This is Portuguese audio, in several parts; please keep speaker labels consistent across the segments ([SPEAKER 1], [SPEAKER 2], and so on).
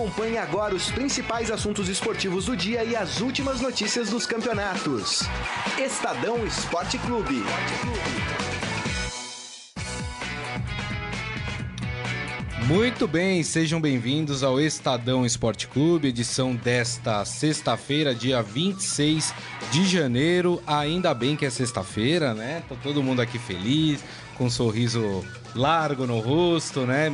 [SPEAKER 1] Acompanhe agora os principais assuntos esportivos do dia e as últimas notícias dos campeonatos. Estadão Esporte Clube.
[SPEAKER 2] Muito bem, sejam bem-vindos ao Estadão Esporte Clube, edição desta sexta-feira, dia 26 de janeiro. Ainda bem que é sexta-feira, né? Tá todo mundo aqui feliz, com um sorriso largo no rosto, né?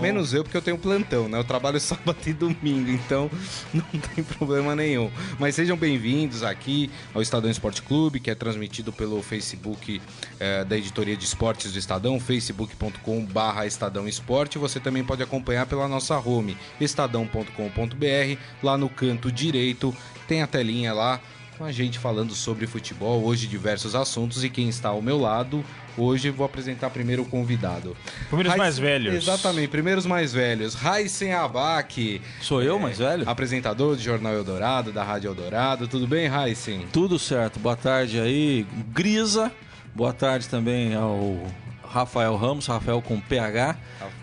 [SPEAKER 2] Menos eu, porque eu tenho plantão, né? Eu trabalho sábado e domingo, então não tem problema nenhum. Mas sejam bem-vindos aqui ao Estadão Esporte Clube, que é transmitido pelo Facebook eh, da Editoria de Esportes do Estadão, facebook.com.br Estadão Esporte. Você também pode acompanhar pela nossa home, estadão.com.br. Lá no canto direito tem a telinha lá com a gente falando sobre futebol, hoje diversos assuntos e quem está ao meu lado, hoje vou apresentar primeiro o convidado.
[SPEAKER 3] Primeiros
[SPEAKER 2] Raiz-
[SPEAKER 3] mais velhos.
[SPEAKER 2] Exatamente, primeiros mais velhos. Raíssen Abac,
[SPEAKER 4] Sou eu, mais velho?
[SPEAKER 2] apresentador do Jornal Eldorado, da Rádio Eldorado. Tudo bem, Raíssen?
[SPEAKER 4] Tudo certo. Boa tarde aí, Grisa. Boa tarde também ao Rafael Ramos, Rafael com PH,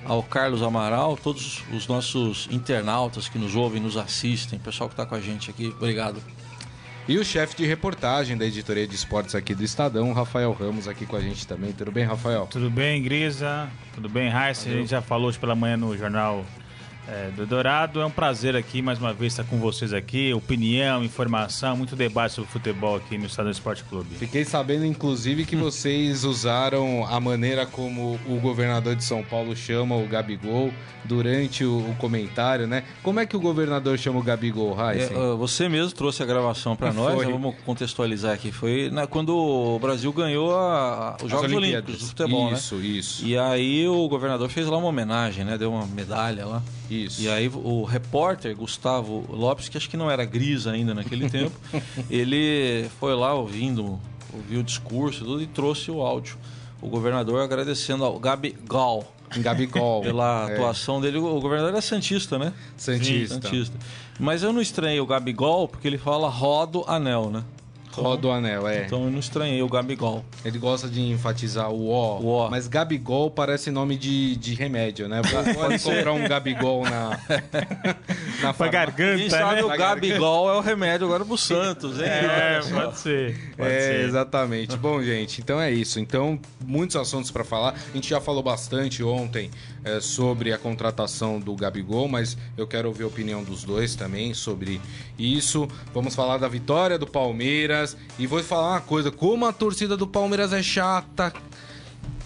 [SPEAKER 4] ao Carlos Amaral, todos os nossos internautas que nos ouvem, nos assistem, pessoal que está com a gente aqui. Obrigado.
[SPEAKER 2] E o chefe de reportagem da Editoria de Esportes aqui do Estadão, Rafael Ramos, aqui com a gente também. Tudo bem, Rafael?
[SPEAKER 3] Tudo bem, Grisa? Tudo bem, Raíssa? A gente já falou hoje pela manhã no jornal é, do Dourado. É um prazer aqui, mais uma vez, estar com vocês aqui. Opinião, informação, muito debate sobre futebol aqui no Estado do Esporte Clube.
[SPEAKER 2] Fiquei sabendo, inclusive, que vocês usaram a maneira como o governador de São Paulo chama o Gabigol durante o, o comentário, né? Como é que o governador chama o Gabigol, Raíssen?
[SPEAKER 4] É, você mesmo trouxe a gravação para nós, né? vamos contextualizar aqui. Foi na- quando o Brasil ganhou a- a- os
[SPEAKER 2] As
[SPEAKER 4] Jogos
[SPEAKER 2] Olimpíadas.
[SPEAKER 4] Olímpicos do futebol, né?
[SPEAKER 2] Isso, isso,
[SPEAKER 4] E aí o governador fez lá uma homenagem, né? Deu uma medalha lá.
[SPEAKER 2] Isso.
[SPEAKER 4] E aí o repórter Gustavo Lopes, que acho que não era gris ainda naquele tempo, ele foi lá ouvindo, ouviu o discurso e tudo, e trouxe o áudio. O governador agradecendo ao Gabi Gal
[SPEAKER 2] Gabigol.
[SPEAKER 4] pela
[SPEAKER 2] é,
[SPEAKER 4] atuação dele. O governador é santista, né?
[SPEAKER 2] Santista.
[SPEAKER 4] Santista. Mas eu não estranhei o Gabigol porque ele fala rodo anel, né?
[SPEAKER 2] Roda o anel, é.
[SPEAKER 4] Então eu não estranhei o Gabigol.
[SPEAKER 2] Ele gosta de enfatizar o ó,
[SPEAKER 4] O ó.
[SPEAKER 2] mas Gabigol parece nome de, de remédio, né? Pode comprar um Gabigol na, na
[SPEAKER 3] Pra garganta,
[SPEAKER 4] Quem sabe
[SPEAKER 3] né?
[SPEAKER 4] o Gabigol é o remédio agora pro Santos, hein?
[SPEAKER 3] É,
[SPEAKER 4] só.
[SPEAKER 3] pode ser. Pode
[SPEAKER 2] É,
[SPEAKER 3] ser.
[SPEAKER 2] exatamente. Bom, gente, então é isso. Então, muitos assuntos para falar. A gente já falou bastante ontem é, sobre a contratação do Gabigol, mas eu quero ouvir a opinião dos dois também sobre isso. Vamos falar da vitória do Palmeiras e vou falar uma coisa: como a torcida do Palmeiras é chata.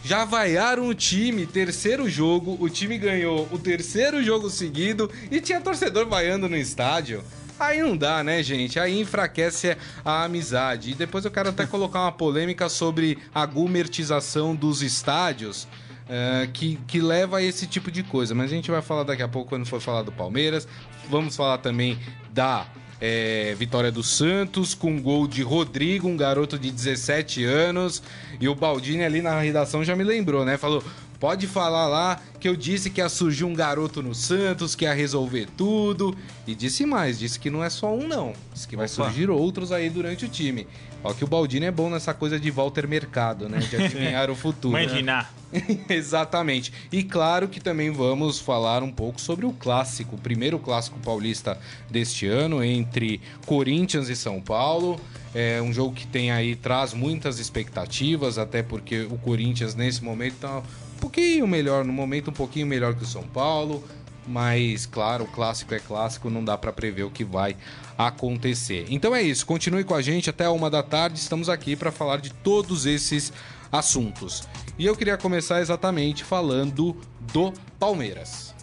[SPEAKER 2] Já vaiaram o time, terceiro jogo, o time ganhou o terceiro jogo seguido e tinha torcedor vaiando no estádio. Aí não dá, né, gente? Aí enfraquece a amizade. E depois eu quero até colocar uma polêmica sobre a gumertização dos estádios. eh, que, que leva a esse tipo de coisa. Mas a gente vai falar daqui a pouco quando for falar do Palmeiras. Vamos falar também da é, vitória do Santos com gol de Rodrigo, um garoto de 17 anos. E o Baldini ali na redação já me lembrou, né? Falou: pode falar lá que eu disse que ia surgir um garoto no Santos, que ia resolver tudo. E disse mais: disse que não é só um, não. Disse que vai
[SPEAKER 4] Opa.
[SPEAKER 2] surgir outros aí durante o time. Ó, que o Baldini é bom nessa coisa de Walter Mercado, né? De adivinhar o futuro.
[SPEAKER 3] Imaginar.
[SPEAKER 2] Exatamente. E claro que também vamos falar um pouco sobre o clássico, o primeiro clássico paulista deste ano entre Corinthians e São Paulo. É um jogo que tem aí traz muitas expectativas, até porque o Corinthians nesse momento tá um pouquinho melhor, no momento um pouquinho melhor que o São Paulo. Mas, claro, o clássico é clássico, não dá para prever o que vai acontecer. Então é isso, continue com a gente até a uma da tarde. Estamos aqui para falar de todos esses assuntos. E eu queria começar exatamente falando do Palmeiras.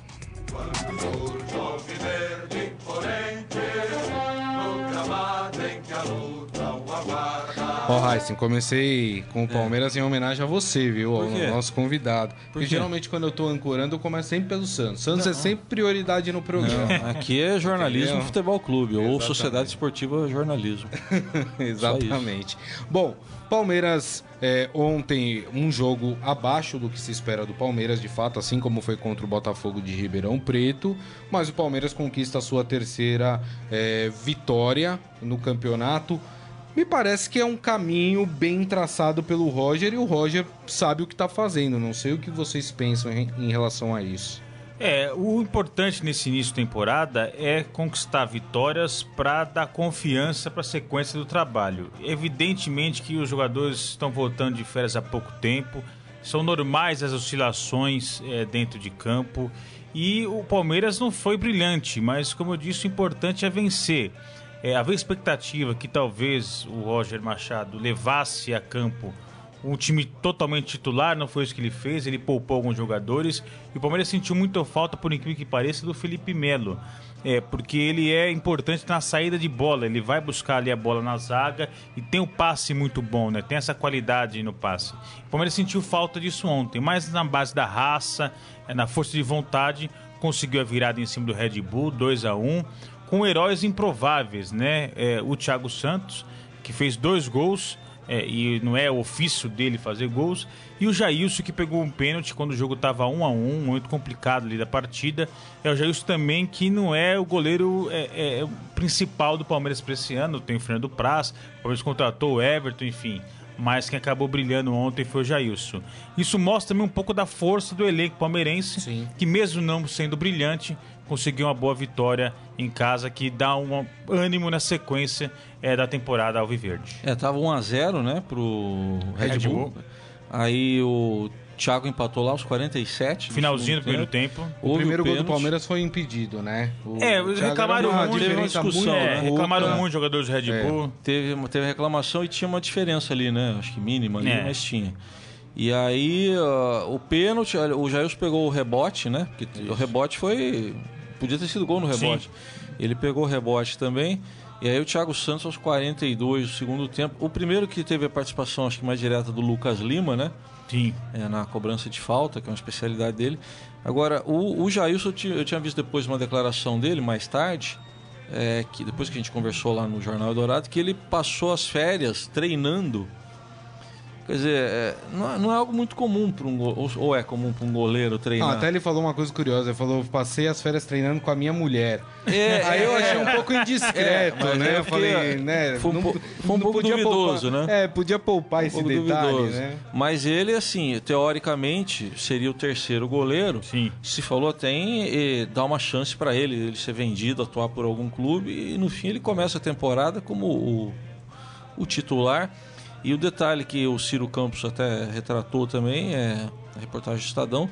[SPEAKER 2] Ó, Heisen, comecei com o Palmeiras em homenagem a você, viu? Ao
[SPEAKER 4] Por
[SPEAKER 2] nosso convidado. Porque
[SPEAKER 4] quê?
[SPEAKER 2] geralmente quando eu tô ancorando, eu começo sempre pelo Santos. Santos é sempre prioridade no programa.
[SPEAKER 4] Não, aqui é jornalismo
[SPEAKER 2] Entendeu?
[SPEAKER 4] futebol clube ou
[SPEAKER 2] Exatamente.
[SPEAKER 4] sociedade esportiva jornalismo.
[SPEAKER 2] Exatamente. Bom, Palmeiras é, ontem um jogo abaixo do que se espera do Palmeiras, de fato, assim como foi contra o Botafogo de Ribeirão Preto, mas o Palmeiras conquista a sua terceira é, vitória no campeonato. Me parece que é um caminho bem traçado pelo Roger e o Roger sabe o que está fazendo. Não sei o que vocês pensam em, relação a isso.
[SPEAKER 3] É, o importante nesse início de temporada é conquistar vitórias para dar confiança para a sequência do trabalho. Evidentemente que os jogadores estão voltando de férias há pouco tempo, são normais as oscilações é, dentro de campo e o Palmeiras não foi brilhante, mas como eu disse, o importante é vencer. É, havia expectativa que talvez o Roger Machado levasse a campo um time totalmente titular, não foi isso que ele fez, ele poupou alguns jogadores e o Palmeiras sentiu muita falta, por incrível que pareça, do Felipe Melo. É, porque ele é importante na saída de bola, ele vai buscar ali a bola na zaga e tem o passe muito bom, né? Tem essa qualidade no passe. O Palmeiras sentiu falta disso ontem, mas na base da raça, é, na força de vontade, conseguiu a virada em cima do Red Bull, 2 a 1 com heróis improváveis, né? É, o Thiago Santos, que fez dois gols é, e não é ofício dele fazer gols. E o Jailson, que pegou um pênalti quando o jogo estava 1 a 1 muito complicado ali da partida. É o Jailson também, que não é o goleiro é, é, é principal do Palmeiras para esse ano. Tem o Fernando Praz, o Palmeiras contratou o Everton, enfim. Mas quem acabou brilhando ontem foi o Jailson. Isso mostra também um pouco da força do elenco palmeirense, Sim. que mesmo não sendo brilhante, conseguiu uma boa vitória em casa que dá um ânimo na sequência é, da temporada Alviverde.
[SPEAKER 4] É, tava 1 a 0 né, pro Red, Red Bull. Bull. Aí o Thiago empatou lá aos 47.
[SPEAKER 3] Finalzinho do primeiro tempo. tempo.
[SPEAKER 2] O primeiro gol do Palmeiras foi impedido, né?
[SPEAKER 3] O é, reclamaram muito, teve uma discussão, muito, é, reclamaram muito jogadores do Red é. Bull.
[SPEAKER 4] Teve, teve reclamação e tinha uma diferença ali, né? Acho que mínima ali, é. mas tinha. E aí, uh, o pênalti, o Jailson pegou o rebote, né? Porque Isso. o rebote foi Podia ter sido gol no rebote. Sim. Ele pegou o rebote também. E aí o Thiago Santos aos 42 do segundo tempo. O primeiro que teve a participação, acho que mais direta, do Lucas Lima, né?
[SPEAKER 3] Sim.
[SPEAKER 4] É, na cobrança de falta, que é uma especialidade dele. Agora, o, o Jailson, eu tinha, eu tinha visto depois uma declaração dele, mais tarde, é, que depois que a gente conversou lá no Jornal Dourado, que ele passou as férias treinando Quer dizer, é, não, é, não, é algo muito comum para um ou, ou é comum para um goleiro treinar.
[SPEAKER 2] Não, até ele falou uma coisa curiosa. Ele falou: passei as férias treinando com a minha mulher. É, Aí eu achei um pouco indiscreto, é, né? Eu falei, né?
[SPEAKER 4] Foi um, não, foi um pouco duvidoso,
[SPEAKER 2] poupar,
[SPEAKER 4] né?
[SPEAKER 2] É, podia poupar um esse detalhe, duvidoso. né?
[SPEAKER 4] Mas ele, assim, teoricamente, seria o terceiro goleiro.
[SPEAKER 3] Sim.
[SPEAKER 4] Se falou até em dar uma chance para ele, ele ser vendido, atuar por algum clube e no fim ele começa a temporada como o, o titular. E o detalhe que o Ciro Campos até retratou também, é a reportagem do Estadão,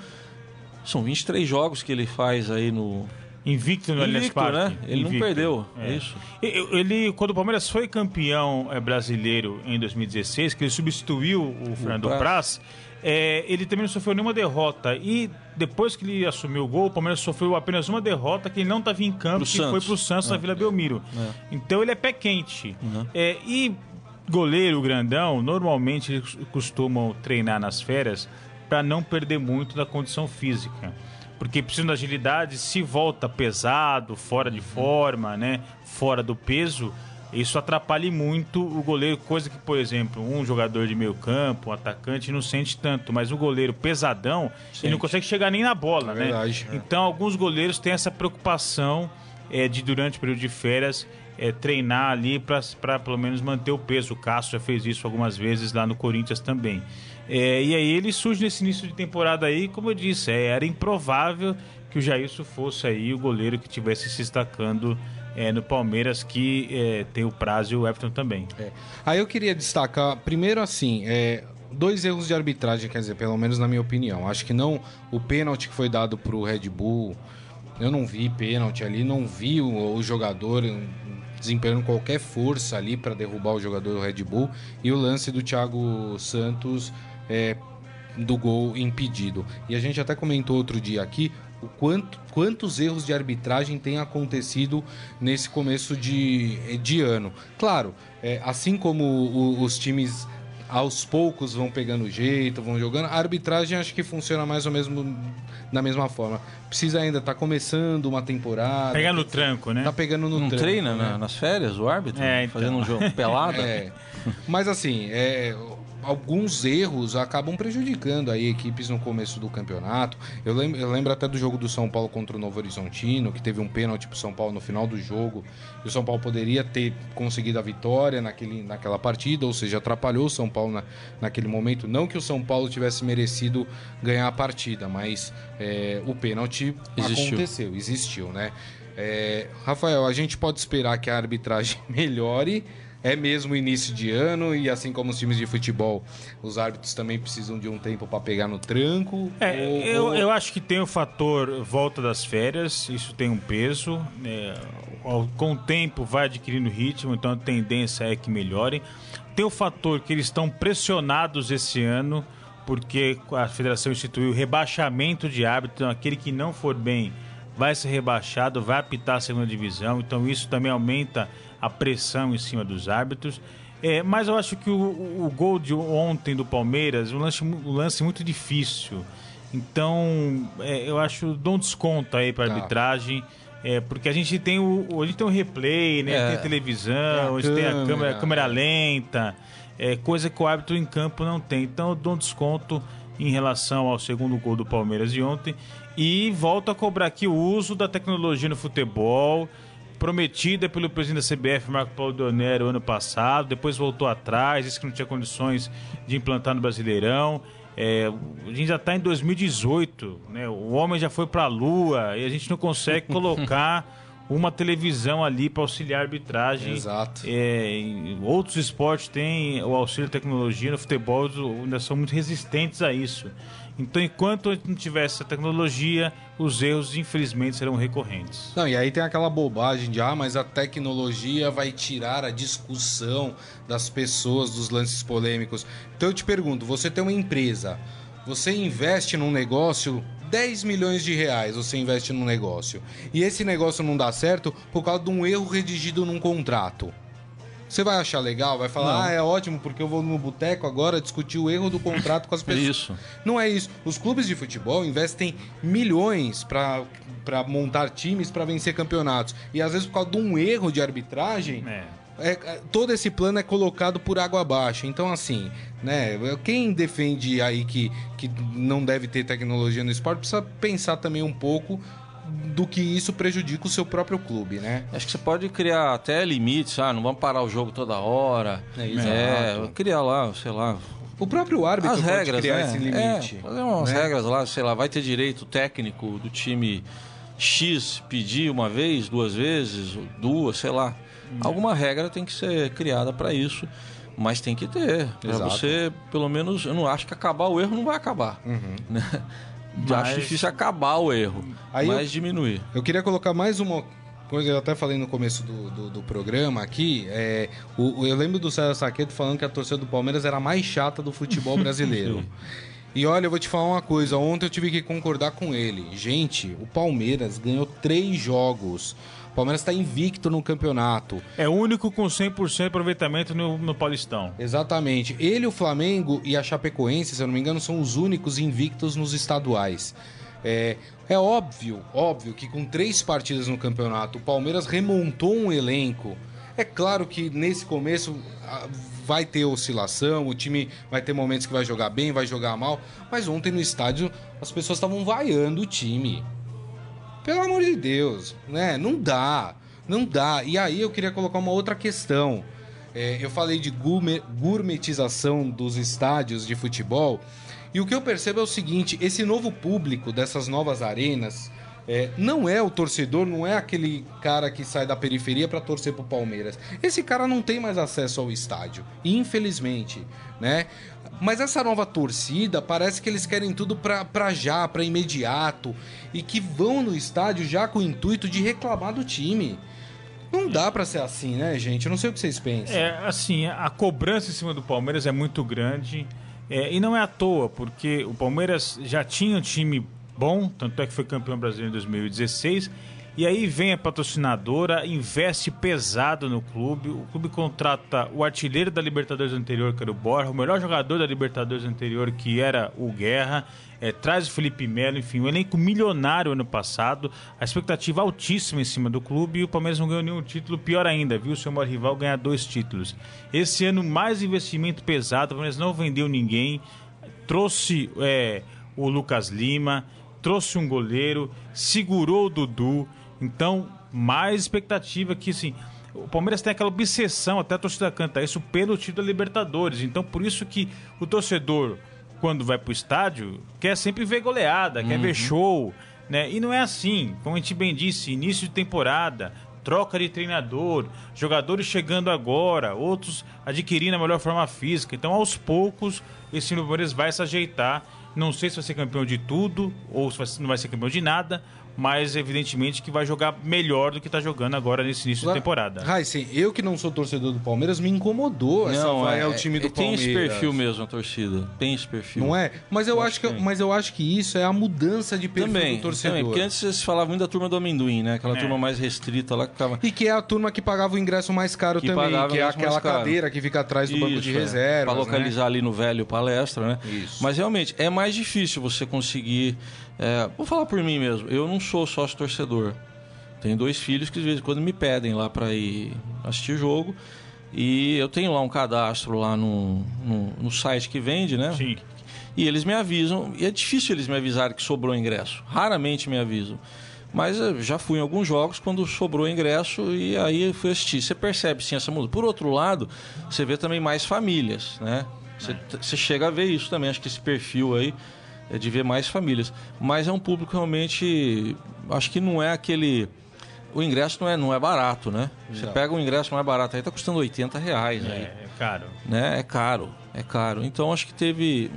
[SPEAKER 4] são 23 jogos que ele faz aí no,
[SPEAKER 3] Invicto no Invicto, né?
[SPEAKER 4] Ele Invicto. não perdeu, é. isso.
[SPEAKER 3] Ele, quando o Palmeiras foi campeão é, brasileiro em 2016, que ele substituiu o Fernando o Praz, é, ele também não sofreu nenhuma derrota. E depois que ele assumiu o gol, o Palmeiras sofreu apenas uma derrota que ele não estava em campo, pro que Santos. foi para o Santos é. na Vila Belmiro. É. Então ele é pé quente. Uhum. É, e goleiro grandão, normalmente eles costumam treinar nas férias para não perder muito da condição física. Porque precisam da agilidade, se volta pesado, fora de forma, né, fora do peso, isso atrapalha muito o goleiro, coisa que, por exemplo, um jogador de meio campo, um atacante, não sente tanto, mas o goleiro pesadão, Sente. ele não consegue chegar nem na bola, é né? Verdade. Então, alguns goleiros têm essa preocupação é, de, durante o período de férias, é, treinar ali para pelo menos manter o peso. O Castro já fez isso algumas vezes lá no Corinthians também. É, e aí ele surge nesse início de temporada aí, como eu disse, é, era improvável que o Jailson fosse aí o goleiro que tivesse se destacando é, no Palmeiras, que é, tem o prazo e o Everton também.
[SPEAKER 2] É. Aí eu queria destacar, primeiro assim, é, dois erros de arbitragem, quer dizer, pelo menos na minha opinião. Acho que não o pênalti que foi dado para o Red Bull, eu não vi pênalti ali, não vi o, o jogador desempenhando qualquer força ali para derrubar o jogador do Red Bull. E o lance do Thiago Santos é, do gol impedido. E a gente até comentou outro dia aqui o quanto, quantos erros de arbitragem tem acontecido nesse começo de, de ano. Claro, é, assim como o, os times aos poucos vão pegando jeito, vão jogando. A arbitragem acho que funciona mais ou menos da mesma forma. Precisa ainda, tá começando uma temporada.
[SPEAKER 3] Pegando no tranco, né?
[SPEAKER 2] Tá pegando no
[SPEAKER 4] Não
[SPEAKER 2] tranco.
[SPEAKER 4] treina né? nas férias o árbitro?
[SPEAKER 3] É, então.
[SPEAKER 4] Fazendo um jogo pelada? É.
[SPEAKER 2] Mas assim, é, alguns erros acabam prejudicando aí equipes no começo do campeonato. Eu lembro, eu lembro até do jogo do São Paulo contra o Novo Horizontino, que teve um pênalti pro São Paulo no final do jogo. E o São Paulo poderia ter conseguido a vitória naquele, naquela partida, ou seja, atrapalhou o São Paulo na, naquele momento. Não que o São Paulo tivesse merecido ganhar a partida, mas é, o pênalti existiu. aconteceu, existiu, né? É, Rafael, a gente pode esperar que a arbitragem melhore é mesmo início de ano e assim como os times de futebol, os árbitros também precisam de um tempo para pegar no tranco?
[SPEAKER 3] É, ou, eu, ou... eu acho que tem o fator volta das férias, isso tem um peso. É, com o tempo vai adquirindo ritmo, então a tendência é que melhorem. Tem o fator que eles estão pressionados esse ano, porque a federação instituiu o rebaixamento de árbitro, então aquele que não for bem vai ser rebaixado, vai apitar a segunda divisão, então isso também aumenta a pressão em cima dos árbitros. É, mas eu acho que o, o, gol de ontem do Palmeiras, um lance, um lance muito difícil. Então, é, eu acho, dou um desconto aí para tá. arbitragem. É, porque a gente tem o, a gente tem o replay, né? É, tem a televisão, a, gente tem a câmera, a câmera lenta, é, coisa que o árbitro em campo não tem. Então eu dou um desconto em relação ao segundo gol do Palmeiras de ontem. E volto a cobrar aqui o uso da tecnologia no futebol prometida pelo presidente da CBF, Marco Paulo Donero, ano passado, depois voltou atrás, disse que não tinha condições de implantar no Brasileirão. É, a gente já está em 2018, né? o homem já foi para a Lua e a gente não consegue colocar uma televisão ali para auxiliar a arbitragem.
[SPEAKER 2] Exato.
[SPEAKER 3] É, outros esportes têm o auxílio de tecnologia, no futebol ainda são muito resistentes a isso. Então, enquanto a gente não tiver essa tecnologia, os erros, infelizmente, serão recorrentes.
[SPEAKER 2] Não, e aí tem aquela bobagem de, ah, mas a tecnologia vai tirar a discussão das pessoas dos lances polêmicos. Então eu te pergunto, você tem uma empresa, você investe num negócio 10 milhões de reais você investe num negócio e esse negócio não dá certo por causa de um erro redigido num contrato. Você vai achar legal, vai falar, não. ah, é ótimo porque eu vou no boteco agora discutir o erro do contrato com as pessoas.
[SPEAKER 4] Isso.
[SPEAKER 2] Não é isso. Os clubes de futebol investem milhões para montar times para vencer campeonatos. E às vezes por causa de um erro de arbitragem, é. É, todo esse plano é colocado por água abaixo. Então, assim, né? Quem defende aí que, que não deve ter tecnologia no esporte precisa pensar também um pouco do que isso prejudica o seu próprio clube, né?
[SPEAKER 4] Acho que você pode criar até limites, ah, não vamos parar o jogo toda hora. É, é criar lá, sei lá.
[SPEAKER 2] O próprio árbitro
[SPEAKER 4] As regras,
[SPEAKER 2] criar
[SPEAKER 4] né?
[SPEAKER 2] esse limite.
[SPEAKER 4] É, fazer umas né? regras lá, sei lá, vai ter direito técnico do time X pedir uma vez, duas vezes, duas, sei lá. Hum. Alguma regra tem que ser criada para isso, mas tem que ter. Para você, pelo menos, eu não acho que acabar o erro não vai acabar. Uhum. Né? Mas... Acho difícil acabar o erro, Aí mas eu, diminuir.
[SPEAKER 2] Eu queria colocar mais uma coisa, eu até falei no começo do, do, do programa aqui. É, o, eu lembro do César Saqueto falando que a torcida do Palmeiras era a mais chata do futebol brasileiro. E olha, eu vou te falar uma coisa. Ontem eu tive que concordar com ele. Gente, o Palmeiras ganhou três jogos. O Palmeiras está invicto no campeonato.
[SPEAKER 3] É o único com 100% de aproveitamento no, no Paulistão.
[SPEAKER 2] Exatamente. Ele, o Flamengo e a Chapecoense, se eu não me engano, são os únicos invictos nos estaduais. É, é óbvio, óbvio que com três partidas no campeonato, o Palmeiras remontou um elenco. É claro que nesse começo vai ter oscilação, o time vai ter momentos que vai jogar bem, vai jogar mal, mas ontem no estádio as pessoas estavam vaiando o time. Pelo amor de Deus, né? Não dá, não dá. E aí eu queria colocar uma outra questão. É, eu falei de gourmetização dos estádios de futebol. E o que eu percebo é o seguinte: esse novo público dessas novas arenas é, não é o torcedor, não é aquele cara que sai da periferia para torcer pro Palmeiras. Esse cara não tem mais acesso ao estádio, infelizmente, né? Mas essa nova torcida parece que eles querem tudo pra, já, pra imediato. E que vão no estádio já com o intuito de reclamar do time. Não dá para ser assim, né, gente? Eu não sei o que vocês pensam.
[SPEAKER 3] É, assim, a cobrança em cima do Palmeiras é muito grande. É, e não é à toa, porque o Palmeiras já tinha um time bom, tanto é que foi campeão brasileiro em 2016. E aí vem a patrocinadora, investe pesado no clube. O clube contrata o artilheiro da Libertadores anterior, que era o Borja, o melhor jogador da Libertadores anterior, que era o Guerra. É, traz o Felipe Melo, enfim, um elenco milionário ano passado, a expectativa altíssima em cima do clube e o Palmeiras não ganhou nenhum título, pior ainda, viu seu maior rival ganhar dois títulos. Esse ano, mais investimento pesado, o Palmeiras não vendeu ninguém, trouxe é, o Lucas Lima, trouxe um goleiro, segurou o Dudu, então, mais expectativa que, assim, o Palmeiras tem aquela obsessão, até a torcida canta isso, pelo título da Libertadores. Então, por isso que o torcedor, quando vai pro estádio, quer sempre ver goleada, uhum. quer ver show, né? E não é assim. Como a gente bem disse, início de temporada, troca de treinador, jogadores chegando agora, outros adquirindo a melhor forma física. Então, aos poucos, esse Palmeiras vai se ajeitar. Não sei se vai ser campeão de tudo ou se não vai ser campeão de nada, mas evidentemente que vai jogar melhor do que está jogando agora nesse início de temporada.
[SPEAKER 2] Raíssen, eu que não sou torcedor do Palmeiras, me incomodou
[SPEAKER 4] não,
[SPEAKER 2] essa vai
[SPEAKER 4] é,
[SPEAKER 2] ao time do
[SPEAKER 4] tem
[SPEAKER 2] Palmeiras.
[SPEAKER 4] Tem esse perfil mesmo a torcida, tem esse perfil.
[SPEAKER 2] Não é? Mas eu, eu acho que, que mas eu acho que isso é a mudança de perfil
[SPEAKER 4] também,
[SPEAKER 2] do torcedor.
[SPEAKER 4] Também, porque antes se falava muito da turma do amendoim, né? Aquela é. turma mais restrita lá que ficava...
[SPEAKER 2] E que é a turma que pagava o ingresso mais caro que também, que é aquela cadeira que fica atrás do isso, banco de é. reserva.
[SPEAKER 4] Para localizar
[SPEAKER 2] né?
[SPEAKER 4] ali no velho palestra, né?
[SPEAKER 2] Isso.
[SPEAKER 4] Mas realmente é mais difícil você conseguir é, vou falar por mim mesmo. Eu não sou sócio torcedor. Tenho dois filhos que de vez em quando me pedem lá para ir assistir jogo. E eu tenho lá um cadastro lá no, no, no, site que vende, né?
[SPEAKER 3] Sim.
[SPEAKER 4] E eles me avisam. E é difícil eles me avisarem que sobrou ingresso. Raramente me avisam. Mas eu já fui em alguns jogos quando sobrou ingresso e aí eu fui assistir. Você percebe sim essa mudança. Por outro lado, você vê também mais famílias, né? Você, é. você chega a ver isso também. Acho que esse perfil aí é de ver mais famílias. Mas é um público realmente. Acho que não é aquele. O ingresso não é, não é barato, né? Você pega um ingresso mais barato aí, tá custando 80 reais.
[SPEAKER 3] É, aí, é caro.
[SPEAKER 4] Né? É caro, é caro. Então acho que teve.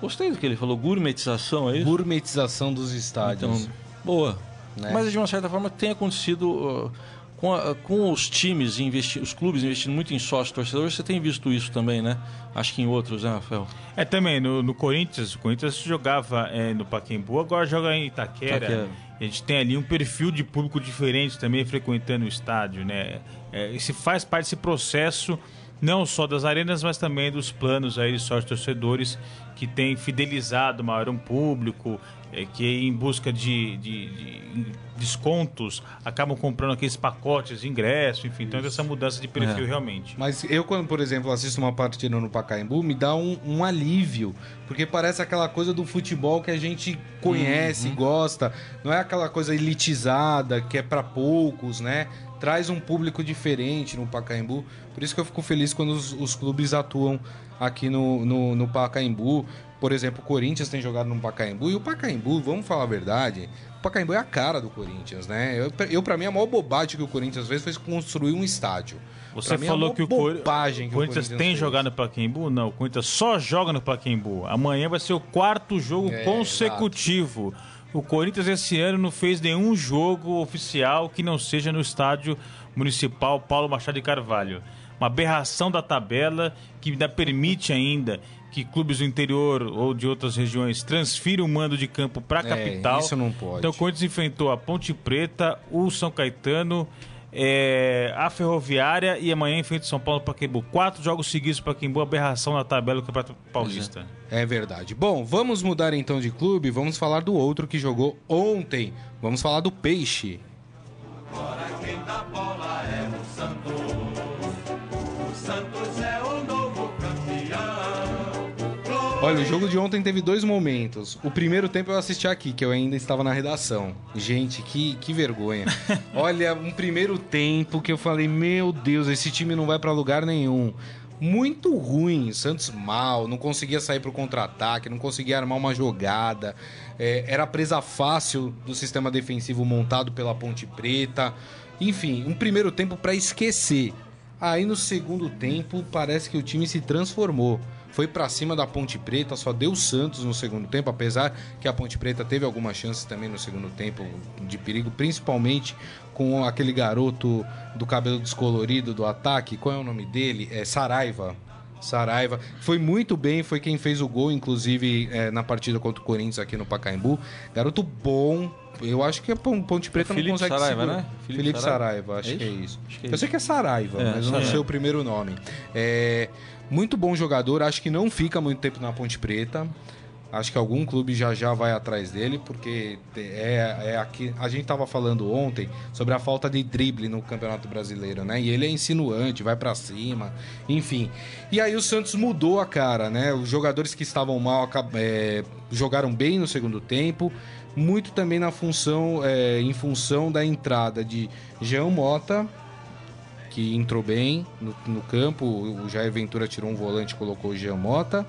[SPEAKER 4] Gostei do que ele falou, gourmetização, é isso?
[SPEAKER 2] Gourmetização dos estádios. Então,
[SPEAKER 4] boa. Né? Mas de uma certa forma tem acontecido. Uh, com, a, com os times, investi os clubes investindo muito em sócio torcedor, você tem visto isso também, né? Acho que em outros, né, Rafael?
[SPEAKER 3] É, também. No, no Corinthians, o Corinthians jogava é, no Paquembu, agora joga em Itaquera. Itaquera. A gente tem ali um perfil de público diferente também frequentando o estádio, né? É, e se faz parte desse processo não só das arenas, mas também dos planos aí de sócios torcedores que tem fidelizado maior um público, é, que em busca de, de, de, descontos acabam comprando aqueles pacotes de ingresso, enfim, então essa mudança de perfil é. realmente.
[SPEAKER 2] Mas eu, quando, por exemplo, assisto uma partida no Pacaembu, me dá um, um alívio, porque parece aquela coisa do futebol que a gente conhece, uhum. gosta, não é aquela coisa elitizada, que é para poucos, né? Traz um público diferente no Pacaembu, por isso que eu fico feliz quando os, os clubes atuam aqui no, no, no Pacaembu. Por exemplo, o Corinthians tem jogado no Pacaembu e o Pacaembu, vamos falar a verdade, o Pacaembu é a cara do Corinthians, né? Eu, eu para mim, a maior bobagem que o Corinthians fez foi construir um estádio.
[SPEAKER 3] Você mim, falou que o, Cor... que o Corinthians tem fez. jogado no Pacaembu? Não, o Corinthians só joga no Pacaembu. Amanhã vai ser o quarto jogo é, consecutivo. Exato. O Corinthians esse ano não fez nenhum jogo oficial que não seja no estádio municipal Paulo Machado de Carvalho. Uma aberração da tabela que ainda permite ainda que clubes do interior ou de outras regiões transfiram o mando de campo para a é, capital.
[SPEAKER 2] Isso não pode.
[SPEAKER 3] Então, o Corinthians enfrentou a Ponte Preta, o São Caetano, é, a Ferroviária e amanhã enfrenta o São Paulo para Pacaembu. Quatro jogos seguidos para Pacaembu, aberração na tabela do Campeonato Paulista.
[SPEAKER 2] É. é verdade. Bom, vamos mudar então de clube, vamos falar do outro que jogou ontem. Vamos falar do Peixe. Agora quem dá bola é o Santos. O Santos é o Olha, o jogo de ontem teve dois momentos. O primeiro tempo eu assisti aqui, que eu ainda estava na redação. Gente, que, que vergonha. Olha, um primeiro tempo que eu falei, meu Deus, esse time não vai para lugar nenhum muito ruim. Santos mal, não conseguia sair para o contra-ataque, não conseguia armar uma jogada. É, era presa fácil do sistema defensivo montado pela Ponte Preta. Enfim, um primeiro tempo para esquecer. Aí no segundo tempo parece que o time se transformou. Foi para cima da Ponte Preta, só deu Santos no segundo tempo, apesar que a Ponte Preta teve algumas chances também no segundo tempo de perigo, principalmente com aquele garoto do cabelo descolorido do ataque. Qual é o nome dele? É Saraiva. Saraiva. Foi muito bem, foi quem fez o gol, inclusive, é, na partida contra o Corinthians aqui no Pacaembu. Garoto bom. Eu acho que a Ponte Preta
[SPEAKER 4] Felipe
[SPEAKER 2] não consegue
[SPEAKER 4] Saraiva,
[SPEAKER 2] segurar.
[SPEAKER 4] né?
[SPEAKER 2] Felipe,
[SPEAKER 4] Felipe
[SPEAKER 2] Saraiva,
[SPEAKER 4] Saraiva,
[SPEAKER 2] acho
[SPEAKER 4] é
[SPEAKER 2] que é.
[SPEAKER 4] Acho que é
[SPEAKER 2] eu
[SPEAKER 4] isso.
[SPEAKER 2] sei que é Saraiva,
[SPEAKER 4] É,
[SPEAKER 2] mas eu não
[SPEAKER 4] Saraiva.
[SPEAKER 2] sei o primeiro nome. É, muito bom jogador, acho que não fica muito tempo na Ponte Preta. Acho que algum clube já já vai atrás dele, porque é, é aqui. A gente estava falando ontem sobre a falta de drible no Campeonato Brasileiro, né? E ele é insinuante, vai para cima, enfim. E aí o Santos mudou a cara, né? Os jogadores que estavam mal é, jogaram bem no segundo tempo, muito também na função, é, em função da entrada de Jean Mota, que entrou bem no, no campo. O Jair Ventura tirou um volante e colocou o Jean Mota.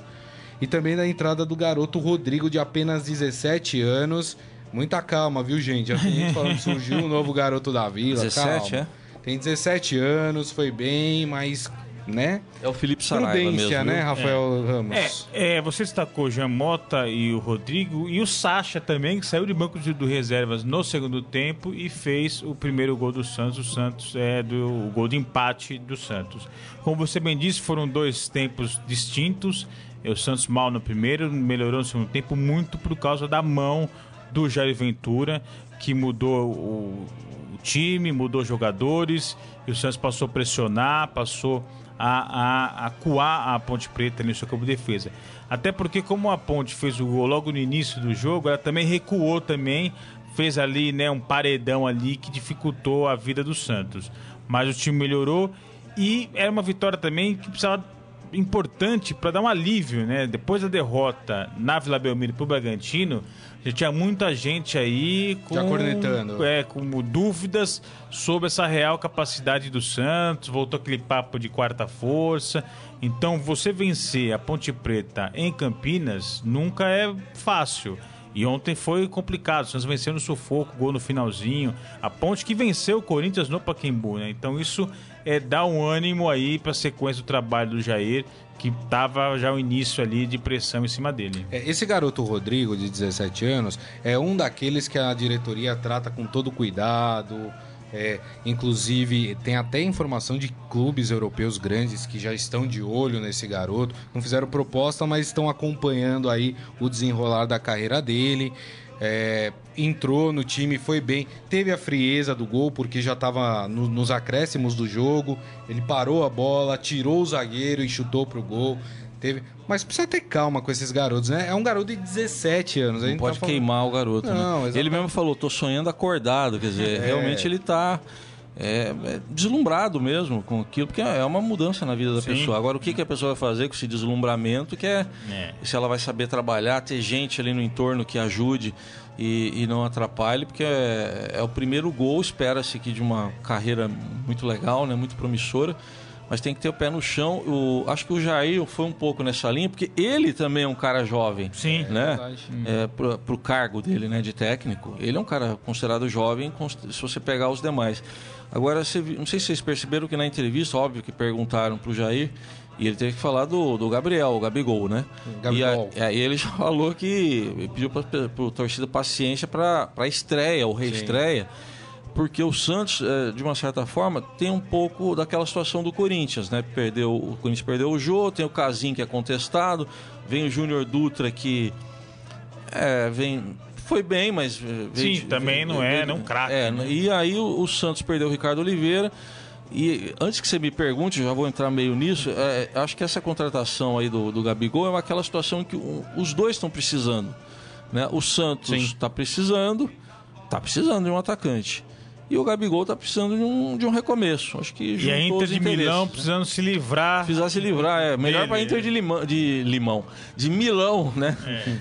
[SPEAKER 2] E também da entrada do garoto Rodrigo, de apenas 17 anos. Muita calma, viu, gente? Já tem gente falando que surgiu um novo garoto da vila.
[SPEAKER 4] 17,
[SPEAKER 2] calma.
[SPEAKER 4] é?
[SPEAKER 2] Tem 17 anos, foi bem, mas, né?
[SPEAKER 4] É o Felipe Saraiva
[SPEAKER 2] Prudência,
[SPEAKER 4] mesmo.
[SPEAKER 2] né? Rafael Ramos?
[SPEAKER 3] É, é, você destacou o Jean Mota e o Rodrigo e o Sacha também, que saiu de banco de do reservas no segundo tempo e fez o primeiro gol do Santos. O Santos é do o gol de empate do Santos. Como você bem disse, foram dois tempos distintos. É, O Santos mal no primeiro, melhorou no segundo tempo muito por causa da mão do Jair Ventura, que mudou o, o time, mudou jogadores, e o Santos passou a pressionar, passou a, a, a coar a Ponte Preta no seu campo de defesa. Até porque, como a Ponte fez o gol logo no início do jogo, ela também recuou também, fez ali né, um paredão ali que dificultou a vida do Santos. Mas o time melhorou e era uma vitória também que precisava importante para dar um alívio, né? Depois da derrota na Vila Belmiro pro Bragantino, já tinha muita gente aí com,
[SPEAKER 2] Já cornetando.
[SPEAKER 3] É, com dúvidas sobre essa real capacidade do Santos, voltou aquele papo de quarta força. Então, você vencer a Ponte Preta em Campinas nunca é fácil. E ontem foi complicado, o Santos venceu no sufoco, gol no finalzinho. A Ponte que venceu o Corinthians no Paquembu, né? Então isso é um ânimo aí para a sequência do trabalho do Jair, que tava já o início ali de pressão em cima dele.
[SPEAKER 2] É, Esse garoto Rodrigo, de 17 anos, é um daqueles que a diretoria trata com todo cuidado. é, inclusive, tem até informação de clubes europeus grandes que já estão de olho nesse garoto. Não fizeram proposta, mas estão acompanhando aí o desenrolar da carreira dele. É, entrou no time, foi bem. Teve a frieza do gol, porque já estava nos acréscimos do jogo. Ele parou a bola, tirou o zagueiro e chutou pro gol. Teve... Mas precisa ter calma com esses garotos, né? É um garoto de 17 anos.
[SPEAKER 4] Não pode
[SPEAKER 2] tá falando-
[SPEAKER 4] queimar o garoto,
[SPEAKER 2] Não,
[SPEAKER 4] né? Ele mesmo falou, tô sonhando acordado, quer dizer,
[SPEAKER 2] É.
[SPEAKER 4] realmente ele tá é, é, deslumbrado mesmo com aquilo, porque é uma mudança na vida da
[SPEAKER 3] Sim.
[SPEAKER 4] pessoa. Agora, o que, que a pessoa vai fazer com esse deslumbramento, que é,
[SPEAKER 3] É.
[SPEAKER 4] se ela vai saber trabalhar, ter gente ali no entorno que ajude e, e não atrapalhe, porque é, é o primeiro gol, espera-se aqui de uma carreira muito legal, né, muito promissora, mas tem que ter o pé no chão. O, acho que o Jair foi um pouco nessa linha, porque ele também é um cara jovem.
[SPEAKER 3] Sim.
[SPEAKER 4] Né?
[SPEAKER 2] Verdade.
[SPEAKER 4] É, pro, pro cargo dele, né, de técnico. Ele é um cara considerado jovem, se você pegar os demais. Agora, não sei se vocês perceberam que na entrevista, óbvio que perguntaram pro Jair, e ele teve que falar do, do Gabriel, o Gabigol, né?
[SPEAKER 2] Gabigol.
[SPEAKER 4] E, a- e ele já falou que ele pediu pra, pro torcida paciência pra, pra estreia, ou reestreia, porque o Santos, eh, de uma certa forma, tem um pouco daquela situação do Corinthians, né? Perdeu, o Corinthians perdeu o Jô, tem o Casim que é contestado, vem o Júnior Dutra que é, vem foi bem, mas eh, veio
[SPEAKER 3] Sim, também não é, não craque,
[SPEAKER 4] É,
[SPEAKER 3] né?
[SPEAKER 4] e aí o, o Santos perdeu o Ricardo Oliveira. E antes que você me pergunte, já vou entrar meio nisso. é, acho que essa contratação aí do, do Gabigol é aquela situação que o- os dois estão precisando. Né? O Santos está precisando, está precisando de um atacante. E o Gabigol está precisando de um, de um recomeço. Acho que
[SPEAKER 3] E a Inter de Milão
[SPEAKER 4] né?
[SPEAKER 3] precisando se livrar.
[SPEAKER 4] Precisar se livrar, é melhor para Inter de, Lima, de Limão, de Milão, né?